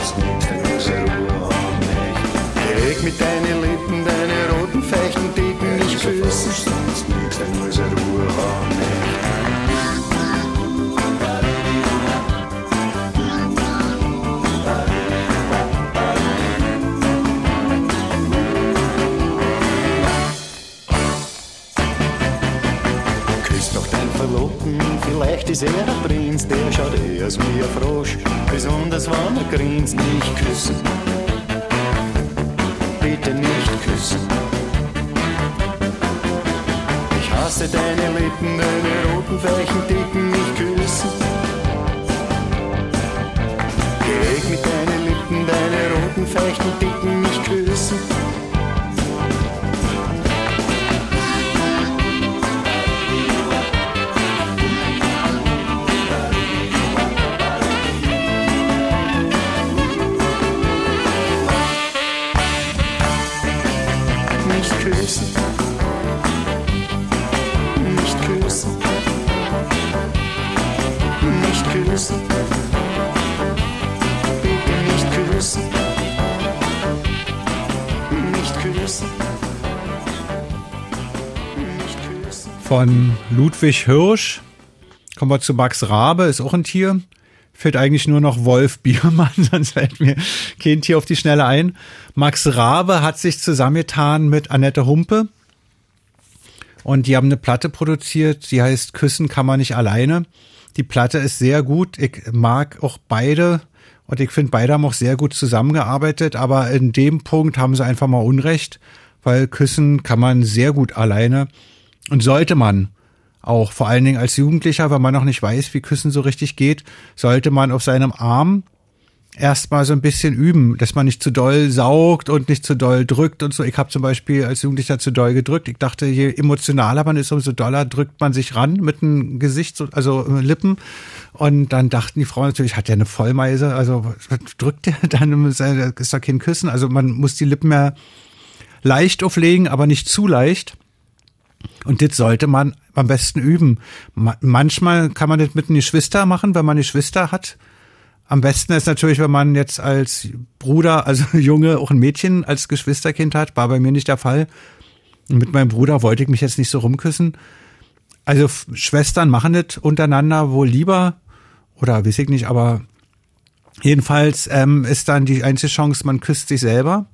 Von Ludwig Hirsch kommen wir zu Max Rabe, ist auch ein Tier. fehlt eigentlich nur noch Wolf Biermann, sonst fällt mir kein Tier auf die Schnelle ein. Max Rabe hat sich zusammengetan mit Annette Humpe. Und die haben eine Platte produziert, die heißt Küssen kann man nicht alleine. Die Platte ist sehr gut. Ich mag auch beide und ich finde, beide haben auch sehr gut zusammengearbeitet, aber in dem Punkt haben sie einfach mal Unrecht, weil küssen kann man sehr gut alleine und sollte man auch, vor allen Dingen als Jugendlicher, wenn man noch nicht weiß, wie Küssen so richtig geht, sollte man auf seinem Arm erstmal so ein bisschen üben, dass man nicht zu doll saugt und nicht zu doll drückt und so. Ich habe zum Beispiel als Jugendlicher zu doll gedrückt. Ich dachte, je emotionaler man ist, umso doller drückt man sich ran mit dem Gesicht, also Lippen. Und dann dachten die Frauen natürlich, hat der eine Vollmeise, also drückt der dann, ist doch kein Küssen. Also man muss die Lippen ja leicht auflegen, aber nicht zu leicht. Und das sollte man am besten üben. Manchmal kann man das mit einer Geschwister machen, wenn man eine Schwester hat. Am besten ist natürlich, wenn man jetzt als Bruder, also Junge, auch ein Mädchen als Geschwisterkind hat. War bei mir nicht der Fall. Mit meinem Bruder wollte ich mich jetzt nicht so rumküssen. Also Schwestern machen das untereinander wohl lieber. Oder weiß ich nicht, aber jedenfalls ähm, ist dann die einzige Chance, man küsst sich selber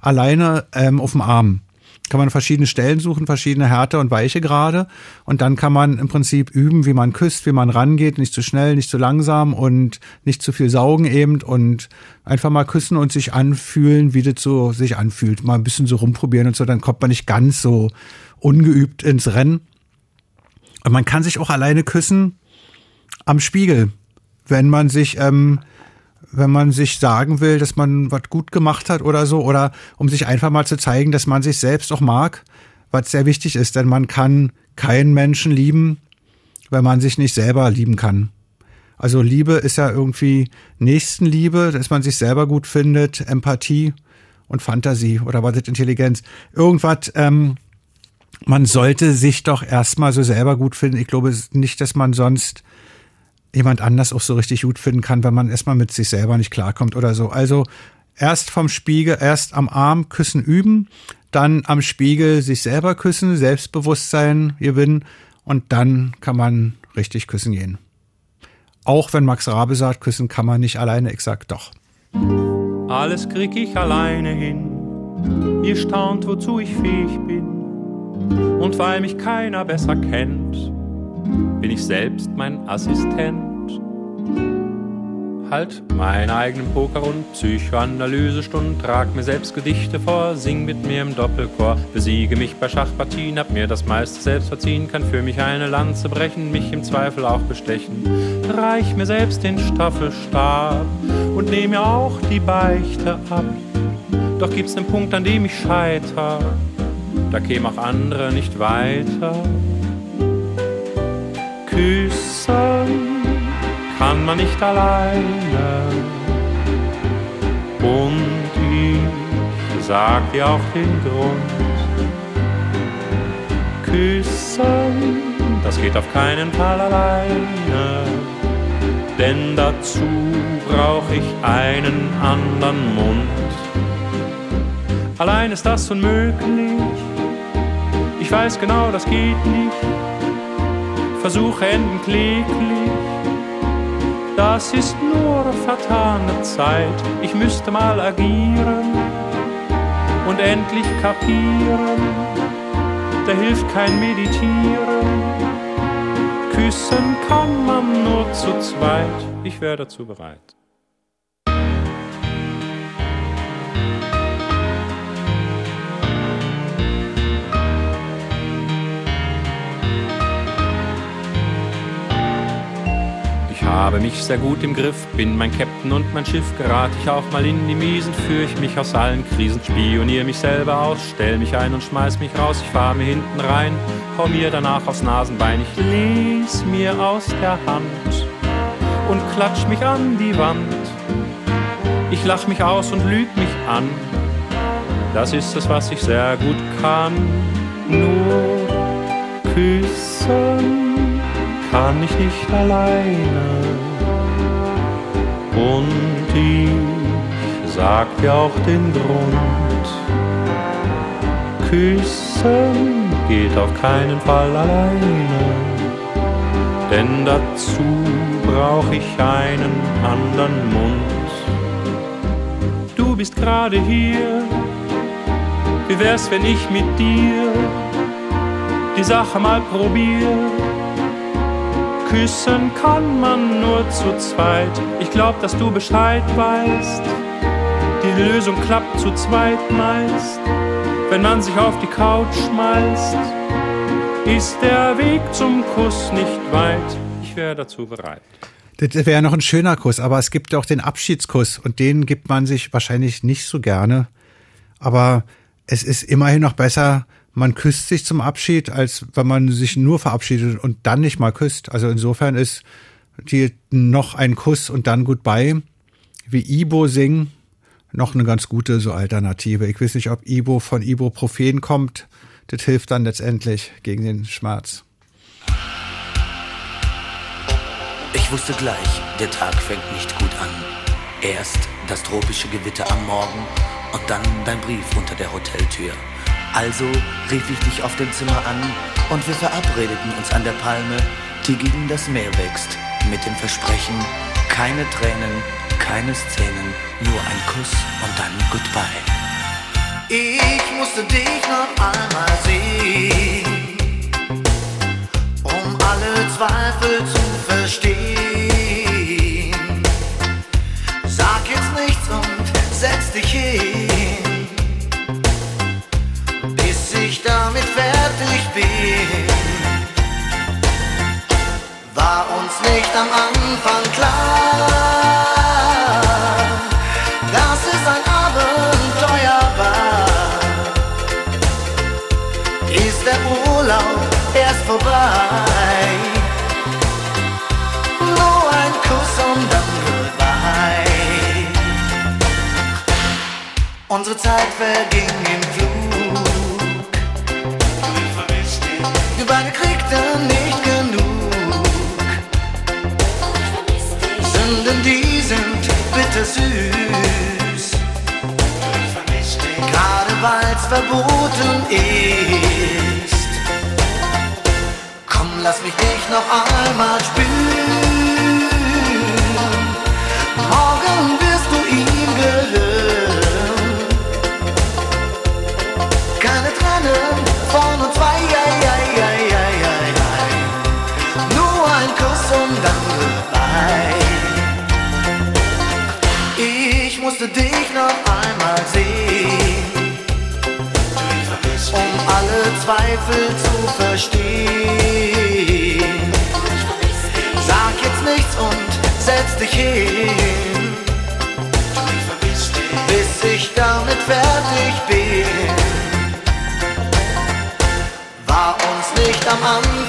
alleine ähm, auf dem Arm kann man verschiedene Stellen suchen, verschiedene Härte und weiche Grade. Und dann kann man im Prinzip üben, wie man küsst, wie man rangeht, nicht zu schnell, nicht zu langsam und nicht zu viel saugen eben und einfach mal küssen und sich anfühlen, wie das so sich anfühlt. Mal ein bisschen so rumprobieren und so, dann kommt man nicht ganz so ungeübt ins Rennen. Und man kann sich auch alleine küssen am Spiegel, wenn man sich ähm, wenn man sich sagen will, dass man was gut gemacht hat oder so, oder um sich einfach mal zu zeigen, dass man sich selbst auch mag, was sehr wichtig ist, denn man kann keinen Menschen lieben, wenn man sich nicht selber lieben kann. Also Liebe ist ja irgendwie Nächstenliebe, dass man sich selber gut findet, Empathie und Fantasie oder was ist Intelligenz. Irgendwas, ähm, man sollte sich doch erstmal so selber gut finden. Ich glaube nicht, dass man sonst jemand anders auch so richtig gut finden kann, wenn man erstmal mit sich selber nicht klarkommt oder so. Also erst vom Spiegel, erst am Arm küssen üben, dann am Spiegel sich selber küssen, Selbstbewusstsein gewinnen und dann kann man richtig küssen gehen. Auch wenn Max Rabe sagt, küssen kann man nicht alleine, ich sag doch. Alles krieg ich alleine hin. Ihr staunt, wozu ich fähig bin. Und weil mich keiner besser kennt, bin ich selbst mein Assistent. Halt meinen eigenen Poker- und Psychoanalysestunden, trag mir selbst Gedichte vor, sing mit mir im Doppelchor, besiege mich bei Schachpartien, hab mir das meiste selbst verziehen, kann für mich eine Lanze brechen, mich im Zweifel auch bestechen. Reich mir selbst den Staffelstab und nehme mir auch die Beichte ab. Doch gibt's einen Punkt, an dem ich scheiter, da kämen auch andere nicht weiter küssen kann man nicht alleine. Und ich sag dir auch den Grund. Küssen, das geht auf keinen Fall alleine. Denn dazu brauch ich einen anderen Mund. Allein ist das unmöglich. Ich weiß genau, das geht nicht Versuche enden kläglich. Das ist nur vertane Zeit, ich müsste mal agieren und endlich kapieren, da hilft kein Meditieren. Küssen kann man nur zu zweit, ich wäre dazu bereit. Habe mich sehr gut im Griff, bin mein Captain und mein Schiff, gerate ich auch mal in die Miesen, führe ich mich aus allen Krisen, spionier mich selber aus, stell mich ein und schmeiß mich raus, ich fahr mir hinten rein, hau mir danach aufs Nasenbein, ich les mir aus der Hand und klatsch mich an die Wand. Ich lach mich aus und lüg mich an, das ist es, was ich sehr gut kann, nur küssen kann ich nicht alleine. Und ich sag dir auch den Grund. Küssen geht auf keinen Fall alleine, denn dazu brauch ich einen anderen Mund. Du bist gerade hier, wie wär's, wenn ich mit dir die Sache mal probier? Küssen kann man nur zu zweit. Ich glaub, dass du Bescheid weißt. Die Lösung klappt zu zweit meist, wenn man sich auf die Couch schmeißt. Ist der Weg zum Kuss nicht weit? Ich wäre dazu bereit. Das wäre noch ein schöner Kuss, aber es gibt auch den Abschiedskuss und den gibt man sich wahrscheinlich nicht so gerne. Aber es ist immerhin noch besser, man küsst sich zum Abschied, als wenn man sich nur verabschiedet und dann nicht mal küsst. Also insofern ist die noch ein Kuss und dann Goodbye, wie Ibo singen, noch eine ganz gute so Alternative. Ich weiß nicht, ob Ibo von Ibuprofen kommt. Das hilft dann letztendlich gegen den Schmerz. Ich wusste gleich, der Tag fängt nicht gut an. Erst das tropische Gewitter am Morgen und dann dein Brief unter der Hoteltür. Also rief ich dich auf dem Zimmer an und wir verabredeten uns an der Palme, die gegen das Meer wächst, mit dem Versprechen, keine Tränen, keine Szenen, nur ein Kuss und dann Goodbye. Ich musste dich noch einmal sehen, um alle Zweifel zu verstehen. War uns nicht am Anfang klar, dass es ein Abenteuer war. Ist der Urlaub erst vorbei? Nur ein Kuss und dann Goodbye. Unsere Zeit verging im Flug. Wir beide bittersüß. Gerade weil's verboten ist. Komm, lass mich dich noch einmal spüren. Alle Zweifel zu verstehen. Sag jetzt nichts und setz dich hin, bis ich damit fertig bin. War uns nicht am Anfang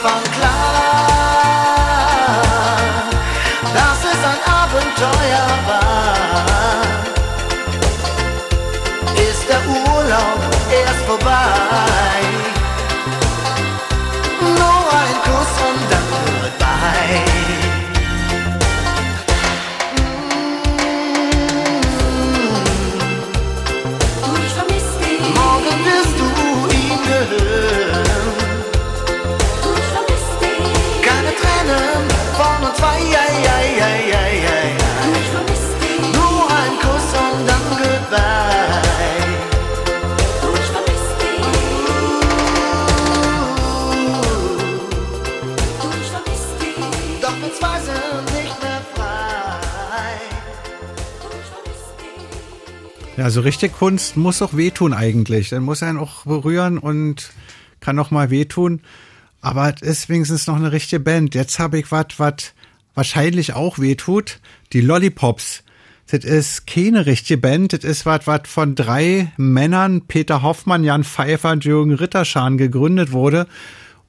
Ja, so richtig Kunst muss auch wehtun eigentlich. Dann muss einen auch berühren und kann auch mal wehtun. Aber es ist wenigstens noch eine richtige Band. Jetzt habe ich was, was wahrscheinlich auch wehtut. Die Lollipops. Das ist keine richtige Band. Das ist was, was von drei Männern, Peter Hoffmann, Jan Pfeiffer und Jürgen Ritterschan gegründet wurde.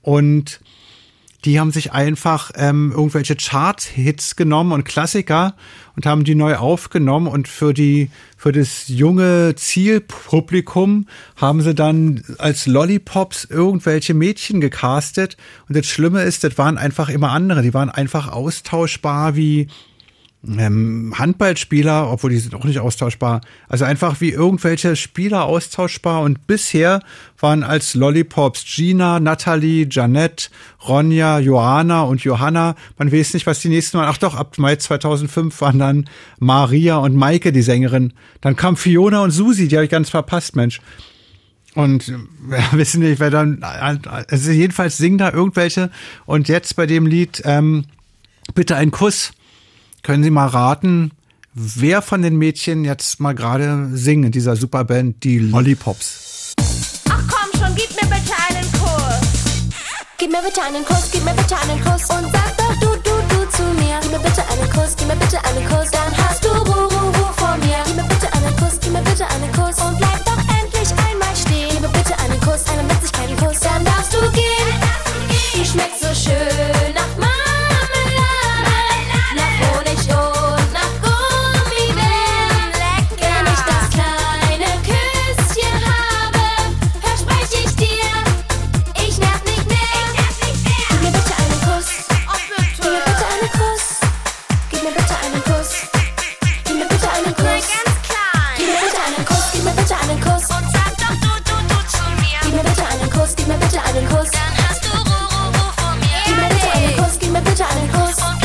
Und die haben sich einfach ähm, irgendwelche Chart-Hits genommen und Klassiker und haben die neu aufgenommen und für die für das junge Zielpublikum haben sie dann als Lollipops irgendwelche Mädchen gecastet. Und das Schlimme ist, das waren einfach immer andere, die waren einfach austauschbar wie ähm, Handballspieler, obwohl die sind auch nicht austauschbar. Also einfach wie irgendwelche Spieler austauschbar. Und bisher waren als Lollipops Gina, Natalie, Janette, Ronja, Johanna und Johanna. Man weiß nicht, was die nächsten waren. Ach doch, ab Mai 2005 waren dann Maria und Maike die Sängerin. Dann kam Fiona und Susi, die habe ich ganz verpasst, Mensch. Und äh, ja, wissen nicht, wer dann, also jedenfalls singen da irgendwelche. Und jetzt bei dem Lied, ähm, bitte ein Kuss können Sie mal raten, wer von den Mädchen jetzt mal gerade singt in dieser Superband, die Lollipops? Ach komm schon, gib mir bitte einen Kuss. Gib mir bitte einen Kuss, gib mir bitte einen Kuss und sag doch du, du, du zu mir. Gib mir bitte einen Kuss, gib mir bitte einen Kuss, dann hast du Ruhe, Ruhe von mir. Gib mir bitte einen Kuss, gib mir bitte einen Kuss und bleib doch endlich einmal stehen. Gib mir bitte einen Kuss, einen Witzigkeiten-Kuss, dann darfst du gehen. Die schmeckt so schön. mir bitte einen Kuss. Dann hast du Ruru von mir. Gib mir bitte einen Kuss, gib mir bitte einen Kuss. Und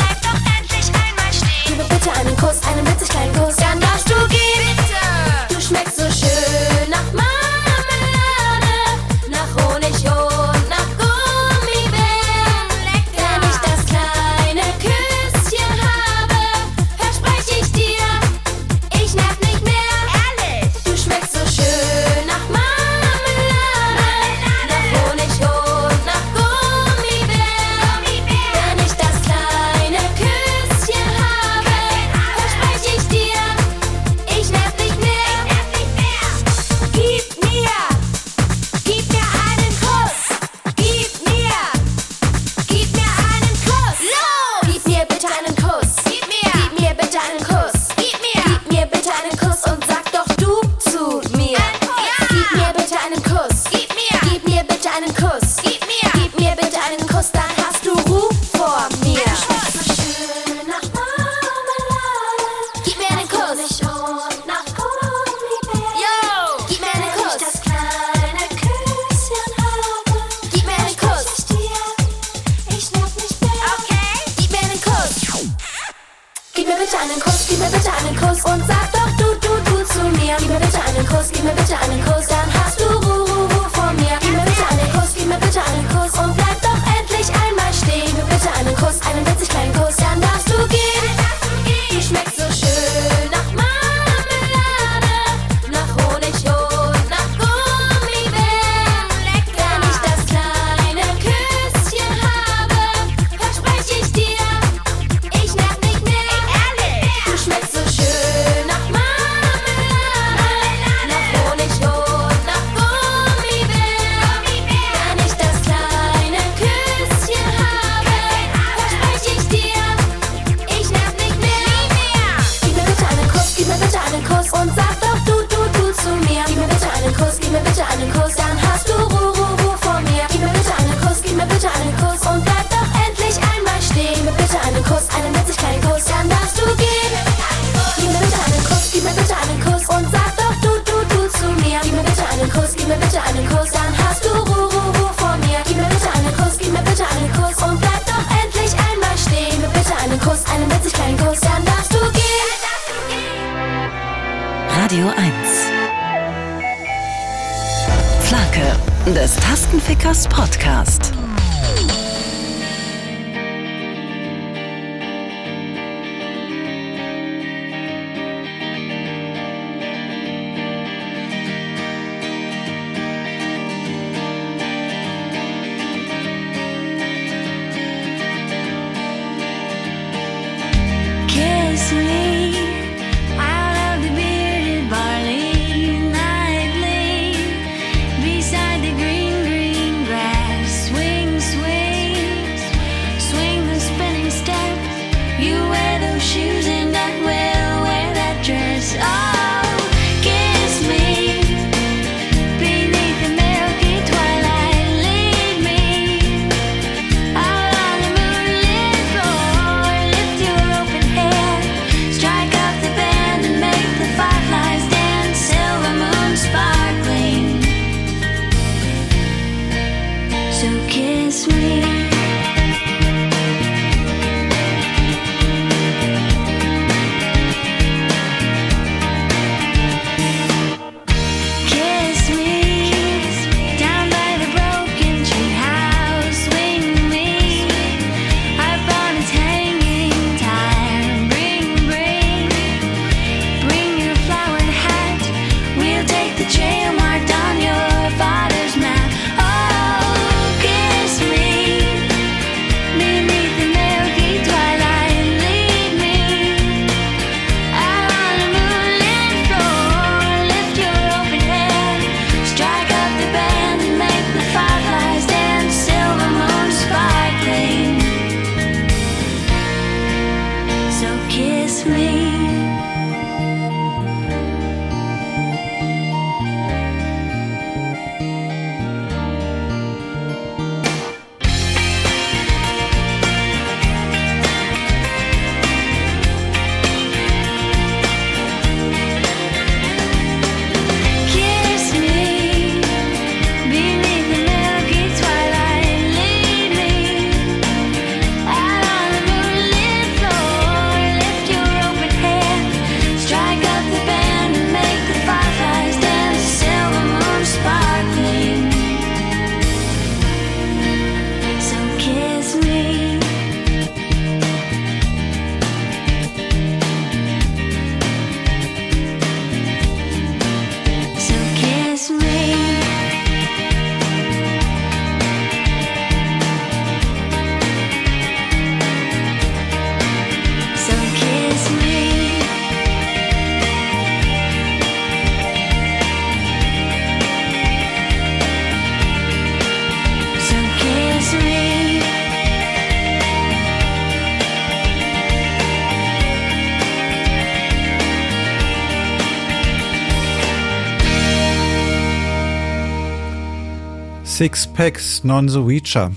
Six Packs Non the Reacher.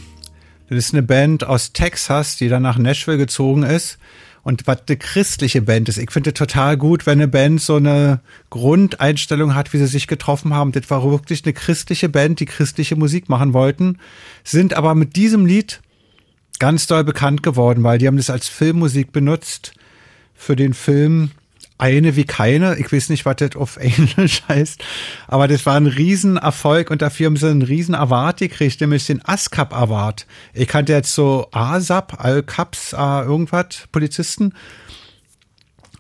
Das ist eine Band aus Texas, die dann nach Nashville gezogen ist. Und was eine christliche Band ist. Ich finde total gut, wenn eine Band so eine Grundeinstellung hat, wie sie sich getroffen haben. Das war wirklich eine christliche Band, die christliche Musik machen wollten, sind aber mit diesem Lied ganz doll bekannt geworden, weil die haben das als Filmmusik benutzt für den Film Eine wie keine. Ich weiß nicht, was das auf Englisch heißt, aber das war ein Riesenerfolg und dafür haben sie einen riesen Award gekriegt, nämlich den ASCAP Award. Ich kannte jetzt so ASAP, Al-Caps, äh, irgendwas, Polizisten.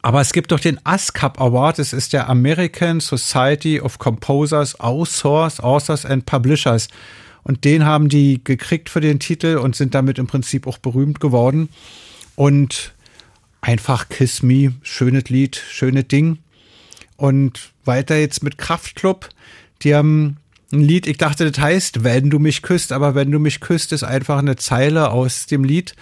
Aber es gibt doch den ASCAP Award, das ist der American Society of Composers, Authors, Authors and Publishers. Und den haben die gekriegt für den Titel und sind damit im Prinzip auch berühmt geworden. Und einfach Kiss Me, schönes Lied, schönes Ding. Und weiter jetzt mit Kraftklub. Die haben ein Lied, ich dachte, das heißt, wenn du mich küsst, aber wenn du mich küsst, ist einfach eine Zeile aus dem Lied.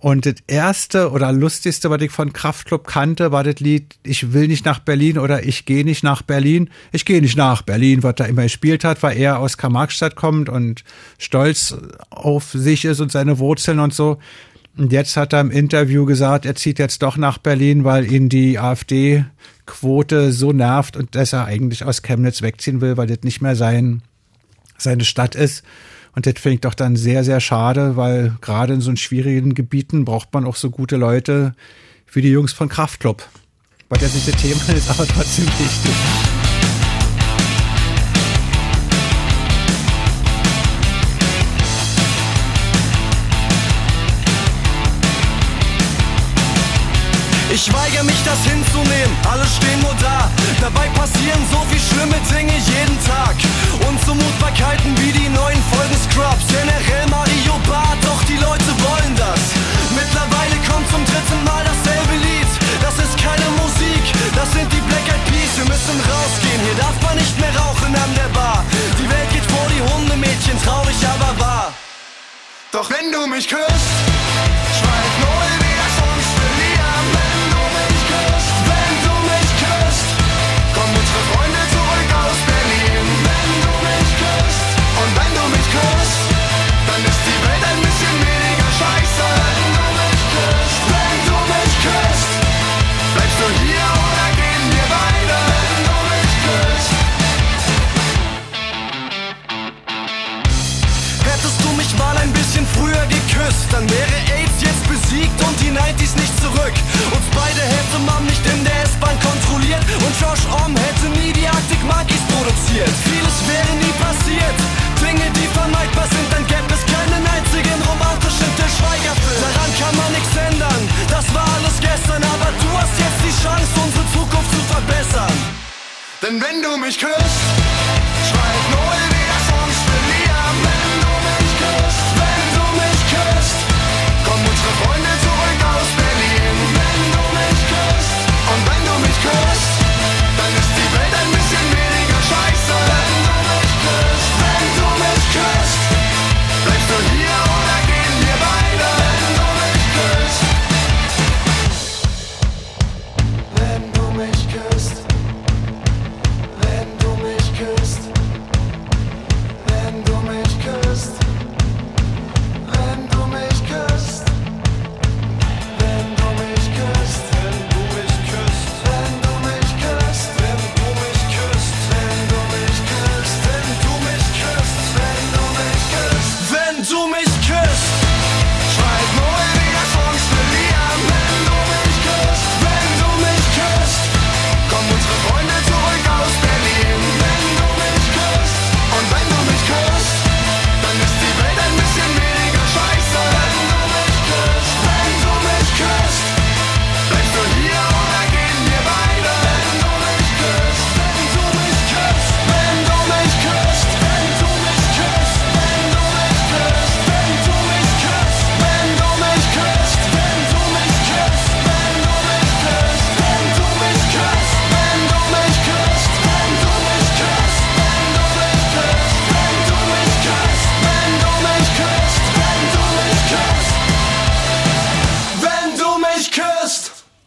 Und das erste oder lustigste, was ich von Kraftklub kannte, war das Lied Ich will nicht nach Berlin oder Ich gehe nicht nach Berlin. Ich gehe nicht nach Berlin, was er immer gespielt hat, weil er aus Karl-Marx-Stadt kommt und stolz auf sich ist und seine Wurzeln und so. Und jetzt hat er im Interview gesagt, er zieht jetzt doch nach Berlin, weil ihn die AfD-Quote so nervt und dass er eigentlich aus Chemnitz wegziehen will, weil das nicht mehr sein, seine Stadt ist. Und das finde ich doch dann sehr, sehr schade, weil gerade in so schwierigen Gebieten braucht man auch so gute Leute wie die Jungs von Kraftklub. Was jetzt nicht das Thema ist, aber trotzdem wichtig. Ich weigere mich das hinzunehmen, alle stehen nur da. Dabei passieren so viel schlimme Dinge jeden Tag. Unzumutbarkeiten wie die neuen Folgen Scrubs. Generell Mario Bart, doch die Leute wollen das. Mittlerweile kommt zum dritten Mal dasselbe Lied. Das ist keine Musik, das sind die Black Eyed Peas. Wir müssen rausgehen, hier darf man nicht mehr rauchen an der Bar. Die Welt geht vor die Hundemädchen, traurig aber wahr. Doch wenn du mich küsst, Dann wäre AIDS jetzt besiegt und die 90s nicht zurück. Uns beide hätte man nicht in der S-Bahn kontrolliert und Josh Om hätte nie die Arctic Monkeys produziert. Vieles wäre nie passiert. Dinge, die vermeidbar sind, dann gäbe es keinen einzigen romantischen Til Schweiger-Film. Daran kann man nichts ändern, das war alles gestern, aber du hast jetzt die Chance, unsere Zukunft zu verbessern. Denn wenn du mich küsst, schreibt Noel Cause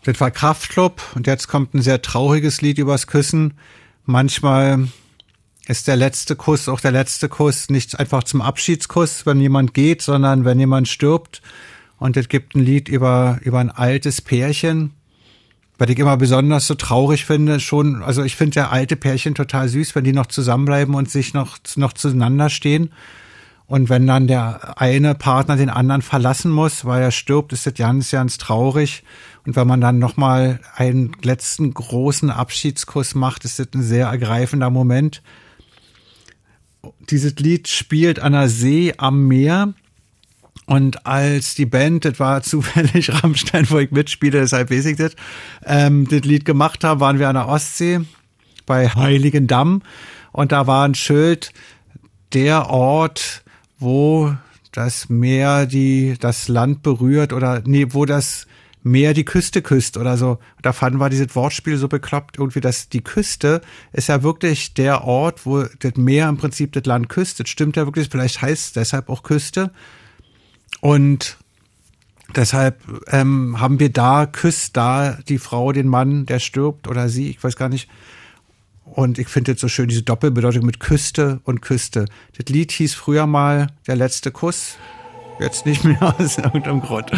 Das war Kraftklub und jetzt kommt ein sehr trauriges Lied übers Küssen. Manchmal ist der letzte Kuss auch der letzte Kuss nicht einfach zum Abschiedskuss, wenn jemand geht, sondern wenn jemand stirbt. Und es gibt ein Lied über, über ein altes Pärchen, was ich immer besonders so traurig finde. Schon, also ich finde ja alte Pärchen total süß, wenn die noch zusammenbleiben und sich noch, noch zueinander stehen. Und wenn dann der eine Partner den anderen verlassen muss, weil er stirbt, ist das ganz, ganz traurig. Und wenn man dann nochmal einen letzten großen Abschiedskuss macht, ist das ein sehr ergreifender Moment. Dieses Lied spielt an einer See am Meer. Und als die Band, das war zufällig Rammstein, wo ich mitspiele, deshalb weiß ich das, ähm, das Lied gemacht haben, waren wir an der Ostsee bei Heiligendamm. Und da war ein Schild, der Ort, wo das Meer die, das Land berührt oder, nee, wo das Meer die Küste küsst oder so. Da fanden wir dieses Wortspiel so bekloppt, irgendwie, dass die Küste ist ja wirklich der Ort, wo das Meer im Prinzip das Land küsst. Das stimmt ja wirklich, vielleicht heißt es deshalb auch Küste. Und deshalb ähm, haben wir da, küsst da die Frau den Mann, der stirbt oder sie, ich weiß gar nicht. Und ich finde jetzt so schön diese Doppelbedeutung mit Küste und Küste. Das Lied hieß früher mal Der letzte Kuss, jetzt nicht mehr aus irgendeinem Grund.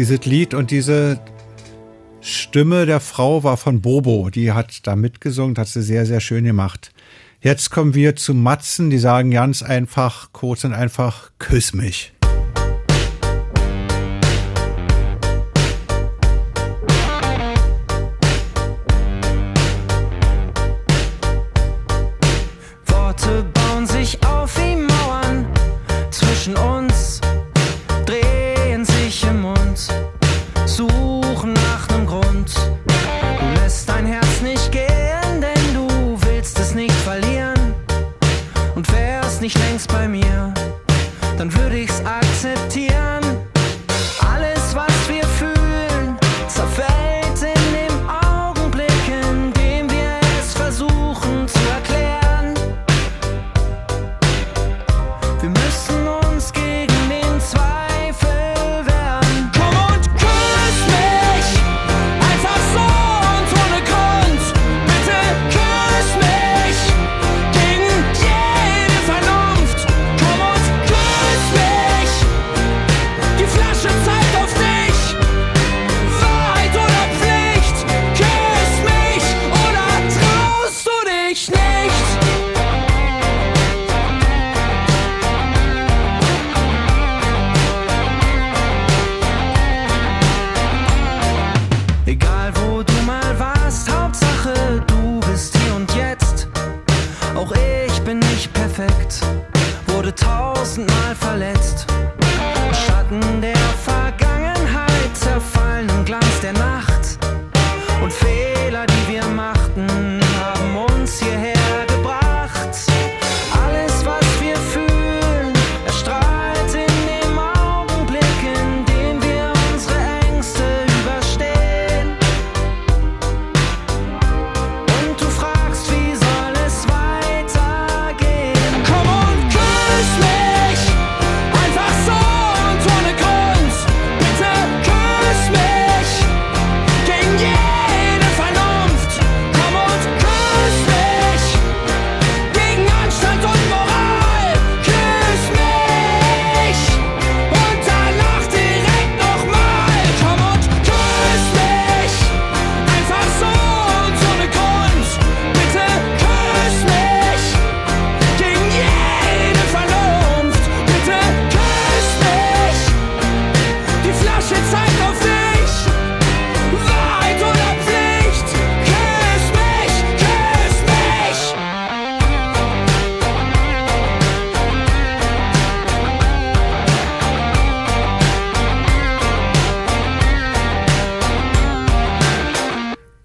dieses Lied und diese Stimme der Frau war von Bobo. Die hat da mitgesungen, hat sie sehr, sehr schön gemacht. Jetzt kommen wir zu Matzen, die sagen ganz einfach, kurz und einfach, küss mich.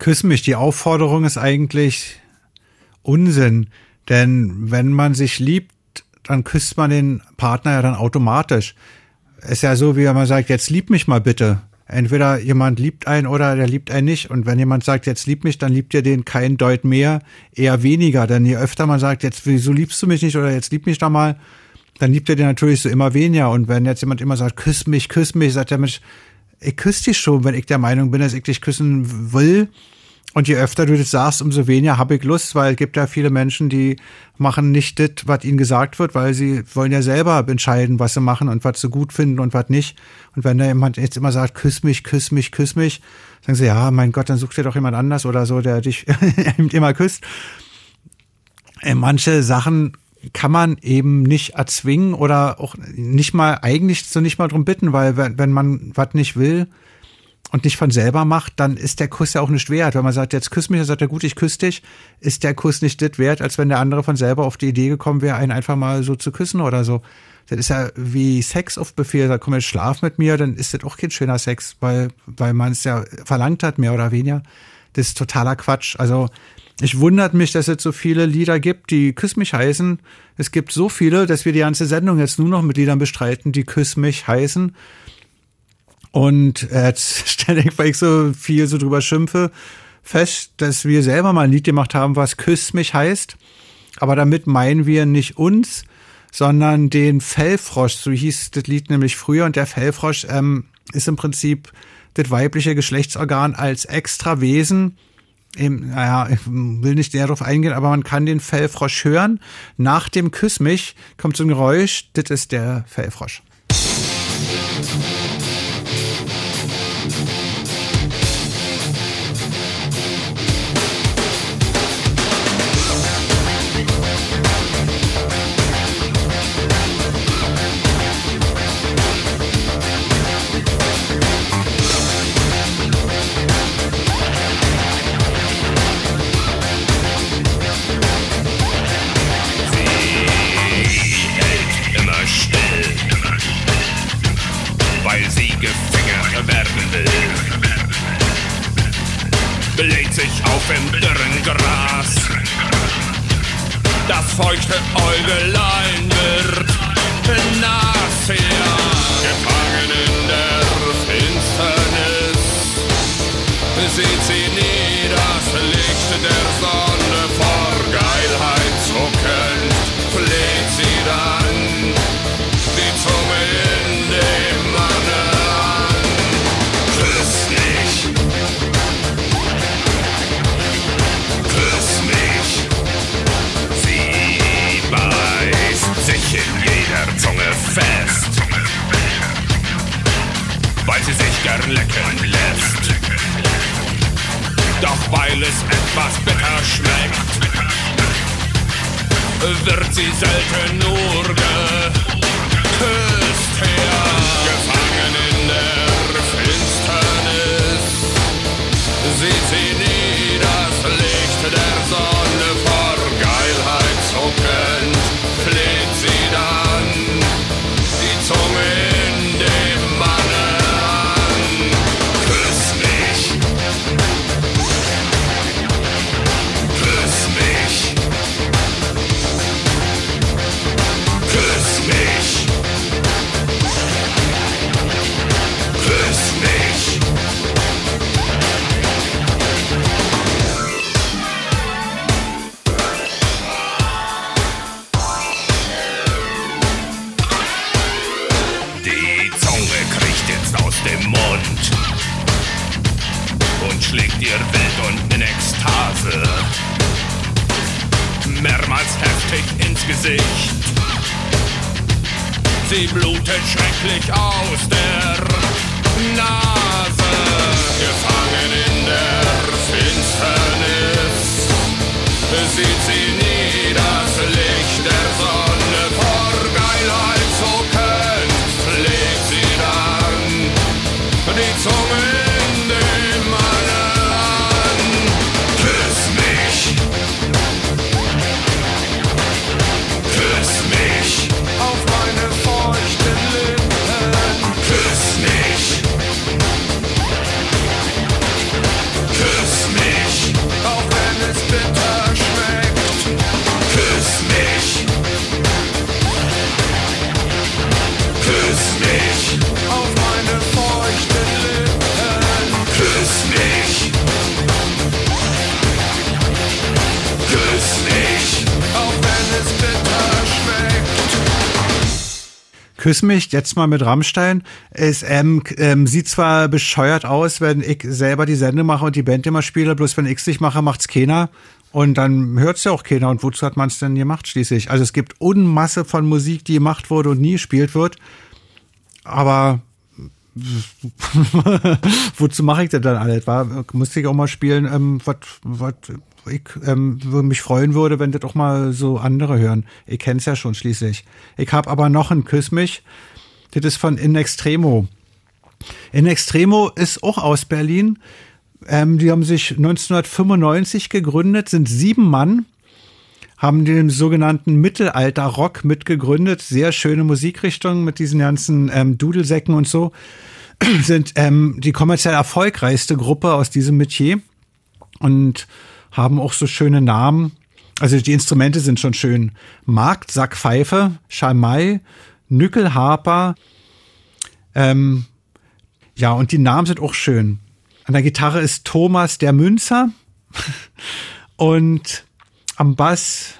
Küss mich. Die Aufforderung ist eigentlich Unsinn. Denn wenn man sich liebt, dann küsst man den Partner ja dann automatisch. Ist ja so, wie wenn man sagt, jetzt lieb mich mal bitte. Entweder jemand liebt einen oder der liebt einen nicht. Und wenn jemand sagt, jetzt lieb mich, dann liebt ihr den keinen Deut mehr, eher weniger. Denn je öfter man sagt, jetzt wieso liebst du mich nicht oder jetzt lieb mich doch mal, dann liebt er den natürlich so immer weniger. Und wenn jetzt jemand immer sagt, küss mich, küss mich, sagt der Mensch, ich küsse dich schon, wenn ich der Meinung bin, dass ich dich küssen will. Und je öfter du das sagst, umso weniger habe ich Lust, weil es gibt ja viele Menschen, die machen nicht das, was ihnen gesagt wird, weil sie wollen ja selber entscheiden, was sie machen und was sie gut finden und was nicht. Und wenn da jemand jetzt immer sagt, küss mich, küss mich, küss mich, sagen sie, ja, mein Gott, dann such dir doch jemand anders oder so, der dich immer küsst. Äh, Manche Sachen kann man eben nicht erzwingen oder auch nicht mal, eigentlich so nicht mal drum bitten, weil wenn, wenn man was nicht will, und nicht von selber macht, dann ist der Kuss ja auch nicht wert. Wenn man sagt, jetzt küss mich, dann sagt er, gut, ich küsse dich, ist der Kuss nicht das wert, als wenn der andere von selber auf die Idee gekommen wäre, einen einfach mal so zu küssen oder so. Das ist ja wie Sex auf Befehl, da komm jetzt schlaf mit mir, dann ist das auch kein schöner Sex, weil, weil man es ja verlangt hat, mehr oder weniger. Das ist totaler Quatsch. Also, ich wundert mich, dass es so viele Lieder gibt, die Küss mich heißen. Es gibt so viele, dass wir die ganze Sendung jetzt nur noch mit Liedern bestreiten, die Küss mich heißen. Und äh, ständig, weil ich so viel so drüber schimpfe, fest, dass wir selber mal ein Lied gemacht haben, was Küss mich heißt. Aber damit meinen wir nicht uns, sondern den Fellfrosch. So hieß das Lied nämlich früher. Und der Fellfrosch ähm, ist im Prinzip das weibliche Geschlechtsorgan als extra Wesen. Naja, ich will nicht näher darauf eingehen, aber man kann den Fellfrosch hören. Nach dem Küss mich kommt so ein Geräusch. Das ist der Fellfrosch. Die Zunge Küss mich jetzt mal mit Rammstein. Es ähm, ähm, sieht zwar bescheuert aus, wenn ich selber die Sendung mache und die Band immer spiele, bloß wenn ich's nicht mache, macht's keiner. Und dann hört's ja auch keiner. Und wozu hat man's denn gemacht schließlich? Also es gibt Unmasse von Musik, die gemacht wurde und nie gespielt wird. Aber wozu mache ich das dann alles? War, musste ich auch mal spielen, ähm, was ich ähm, würde mich freuen würde, wenn das auch mal so andere hören. Ich kenn's ja schon schließlich. Ich habe aber noch einen Küss mich. Das ist von In Extremo. In Extremo ist auch aus Berlin. Ähm, die haben sich 1995 gegründet, sind sieben Mann, haben den sogenannten Mittelalter-Rock mitgegründet. Sehr schöne Musikrichtung mit diesen ganzen ähm, Dudelsäcken und so. Sind ähm, die kommerziell erfolgreichste Gruppe aus diesem Metier und haben auch so schöne Namen. Also die Instrumente sind schon schön. Markt, Sackpfeife, Schalmei, Nückelharper. Ähm, ja, und die Namen sind auch schön. An der Gitarre ist Thomas der Münzer und am Bass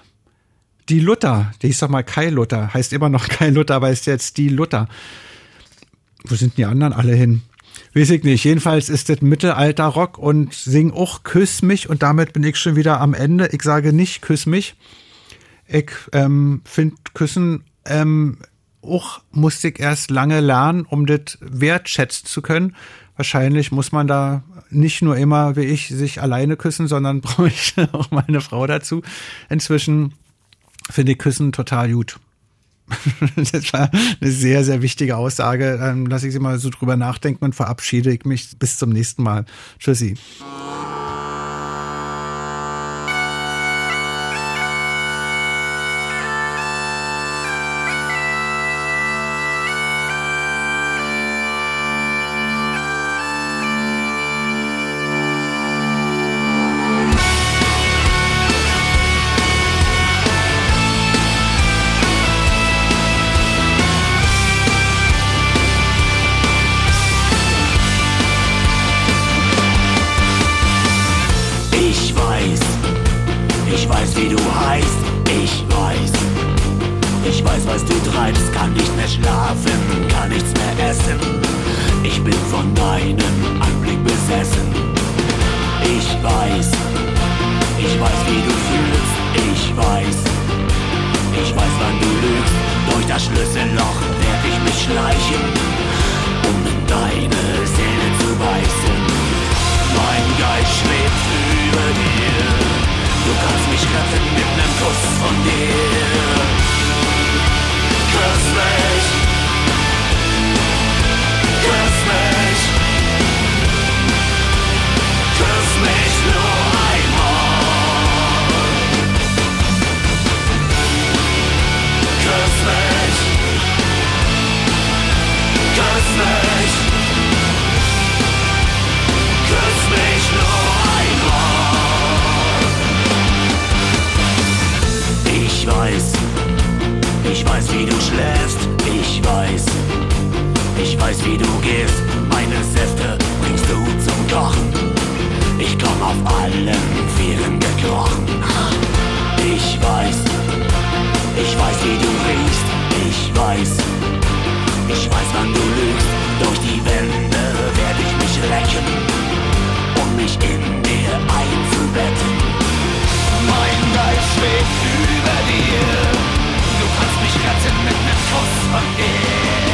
die Luther. Die hieß doch mal Kai Luther. Heißt immer noch Kai Luther, aber ist jetzt die Luther. Wo sind die anderen alle hin? Weiß ich nicht. Jedenfalls ist das Mittelalter-Rock und sing auch Küss mich und damit bin ich schon wieder am Ende. Ich sage nicht Küss mich. Ich ähm, finde Küssen ähm, auch musste ich erst lange lernen, um das wertschätzen zu können. Wahrscheinlich muss man da nicht nur immer wie ich sich alleine küssen, sondern brauche ich auch meine Frau dazu. Inzwischen finde ich Küssen total gut. Das war eine sehr, sehr wichtige Aussage. Dann lasse ich sie mal so drüber nachdenken und verabschiede ich mich bis zum nächsten Mal. Tschüssi. Schleichen, um in deine Seele zu beißen. Mein Geist schwebt über dir. Du kannst mich retten mit nem Kuss von dir. Küss mich. Wie du gehst. Meine Säfte bringst du zum Kochen. Ich komm auf allen Vieren gekrochen. Ich weiß, ich weiß, wie du riechst. Ich weiß, ich weiß, wann du lügst. Durch die Wände werd ich mich recken, um mich in dir einzubetten. Mein Geist schwebt über dir. Du kannst mich retten mit nem Kuss von dir.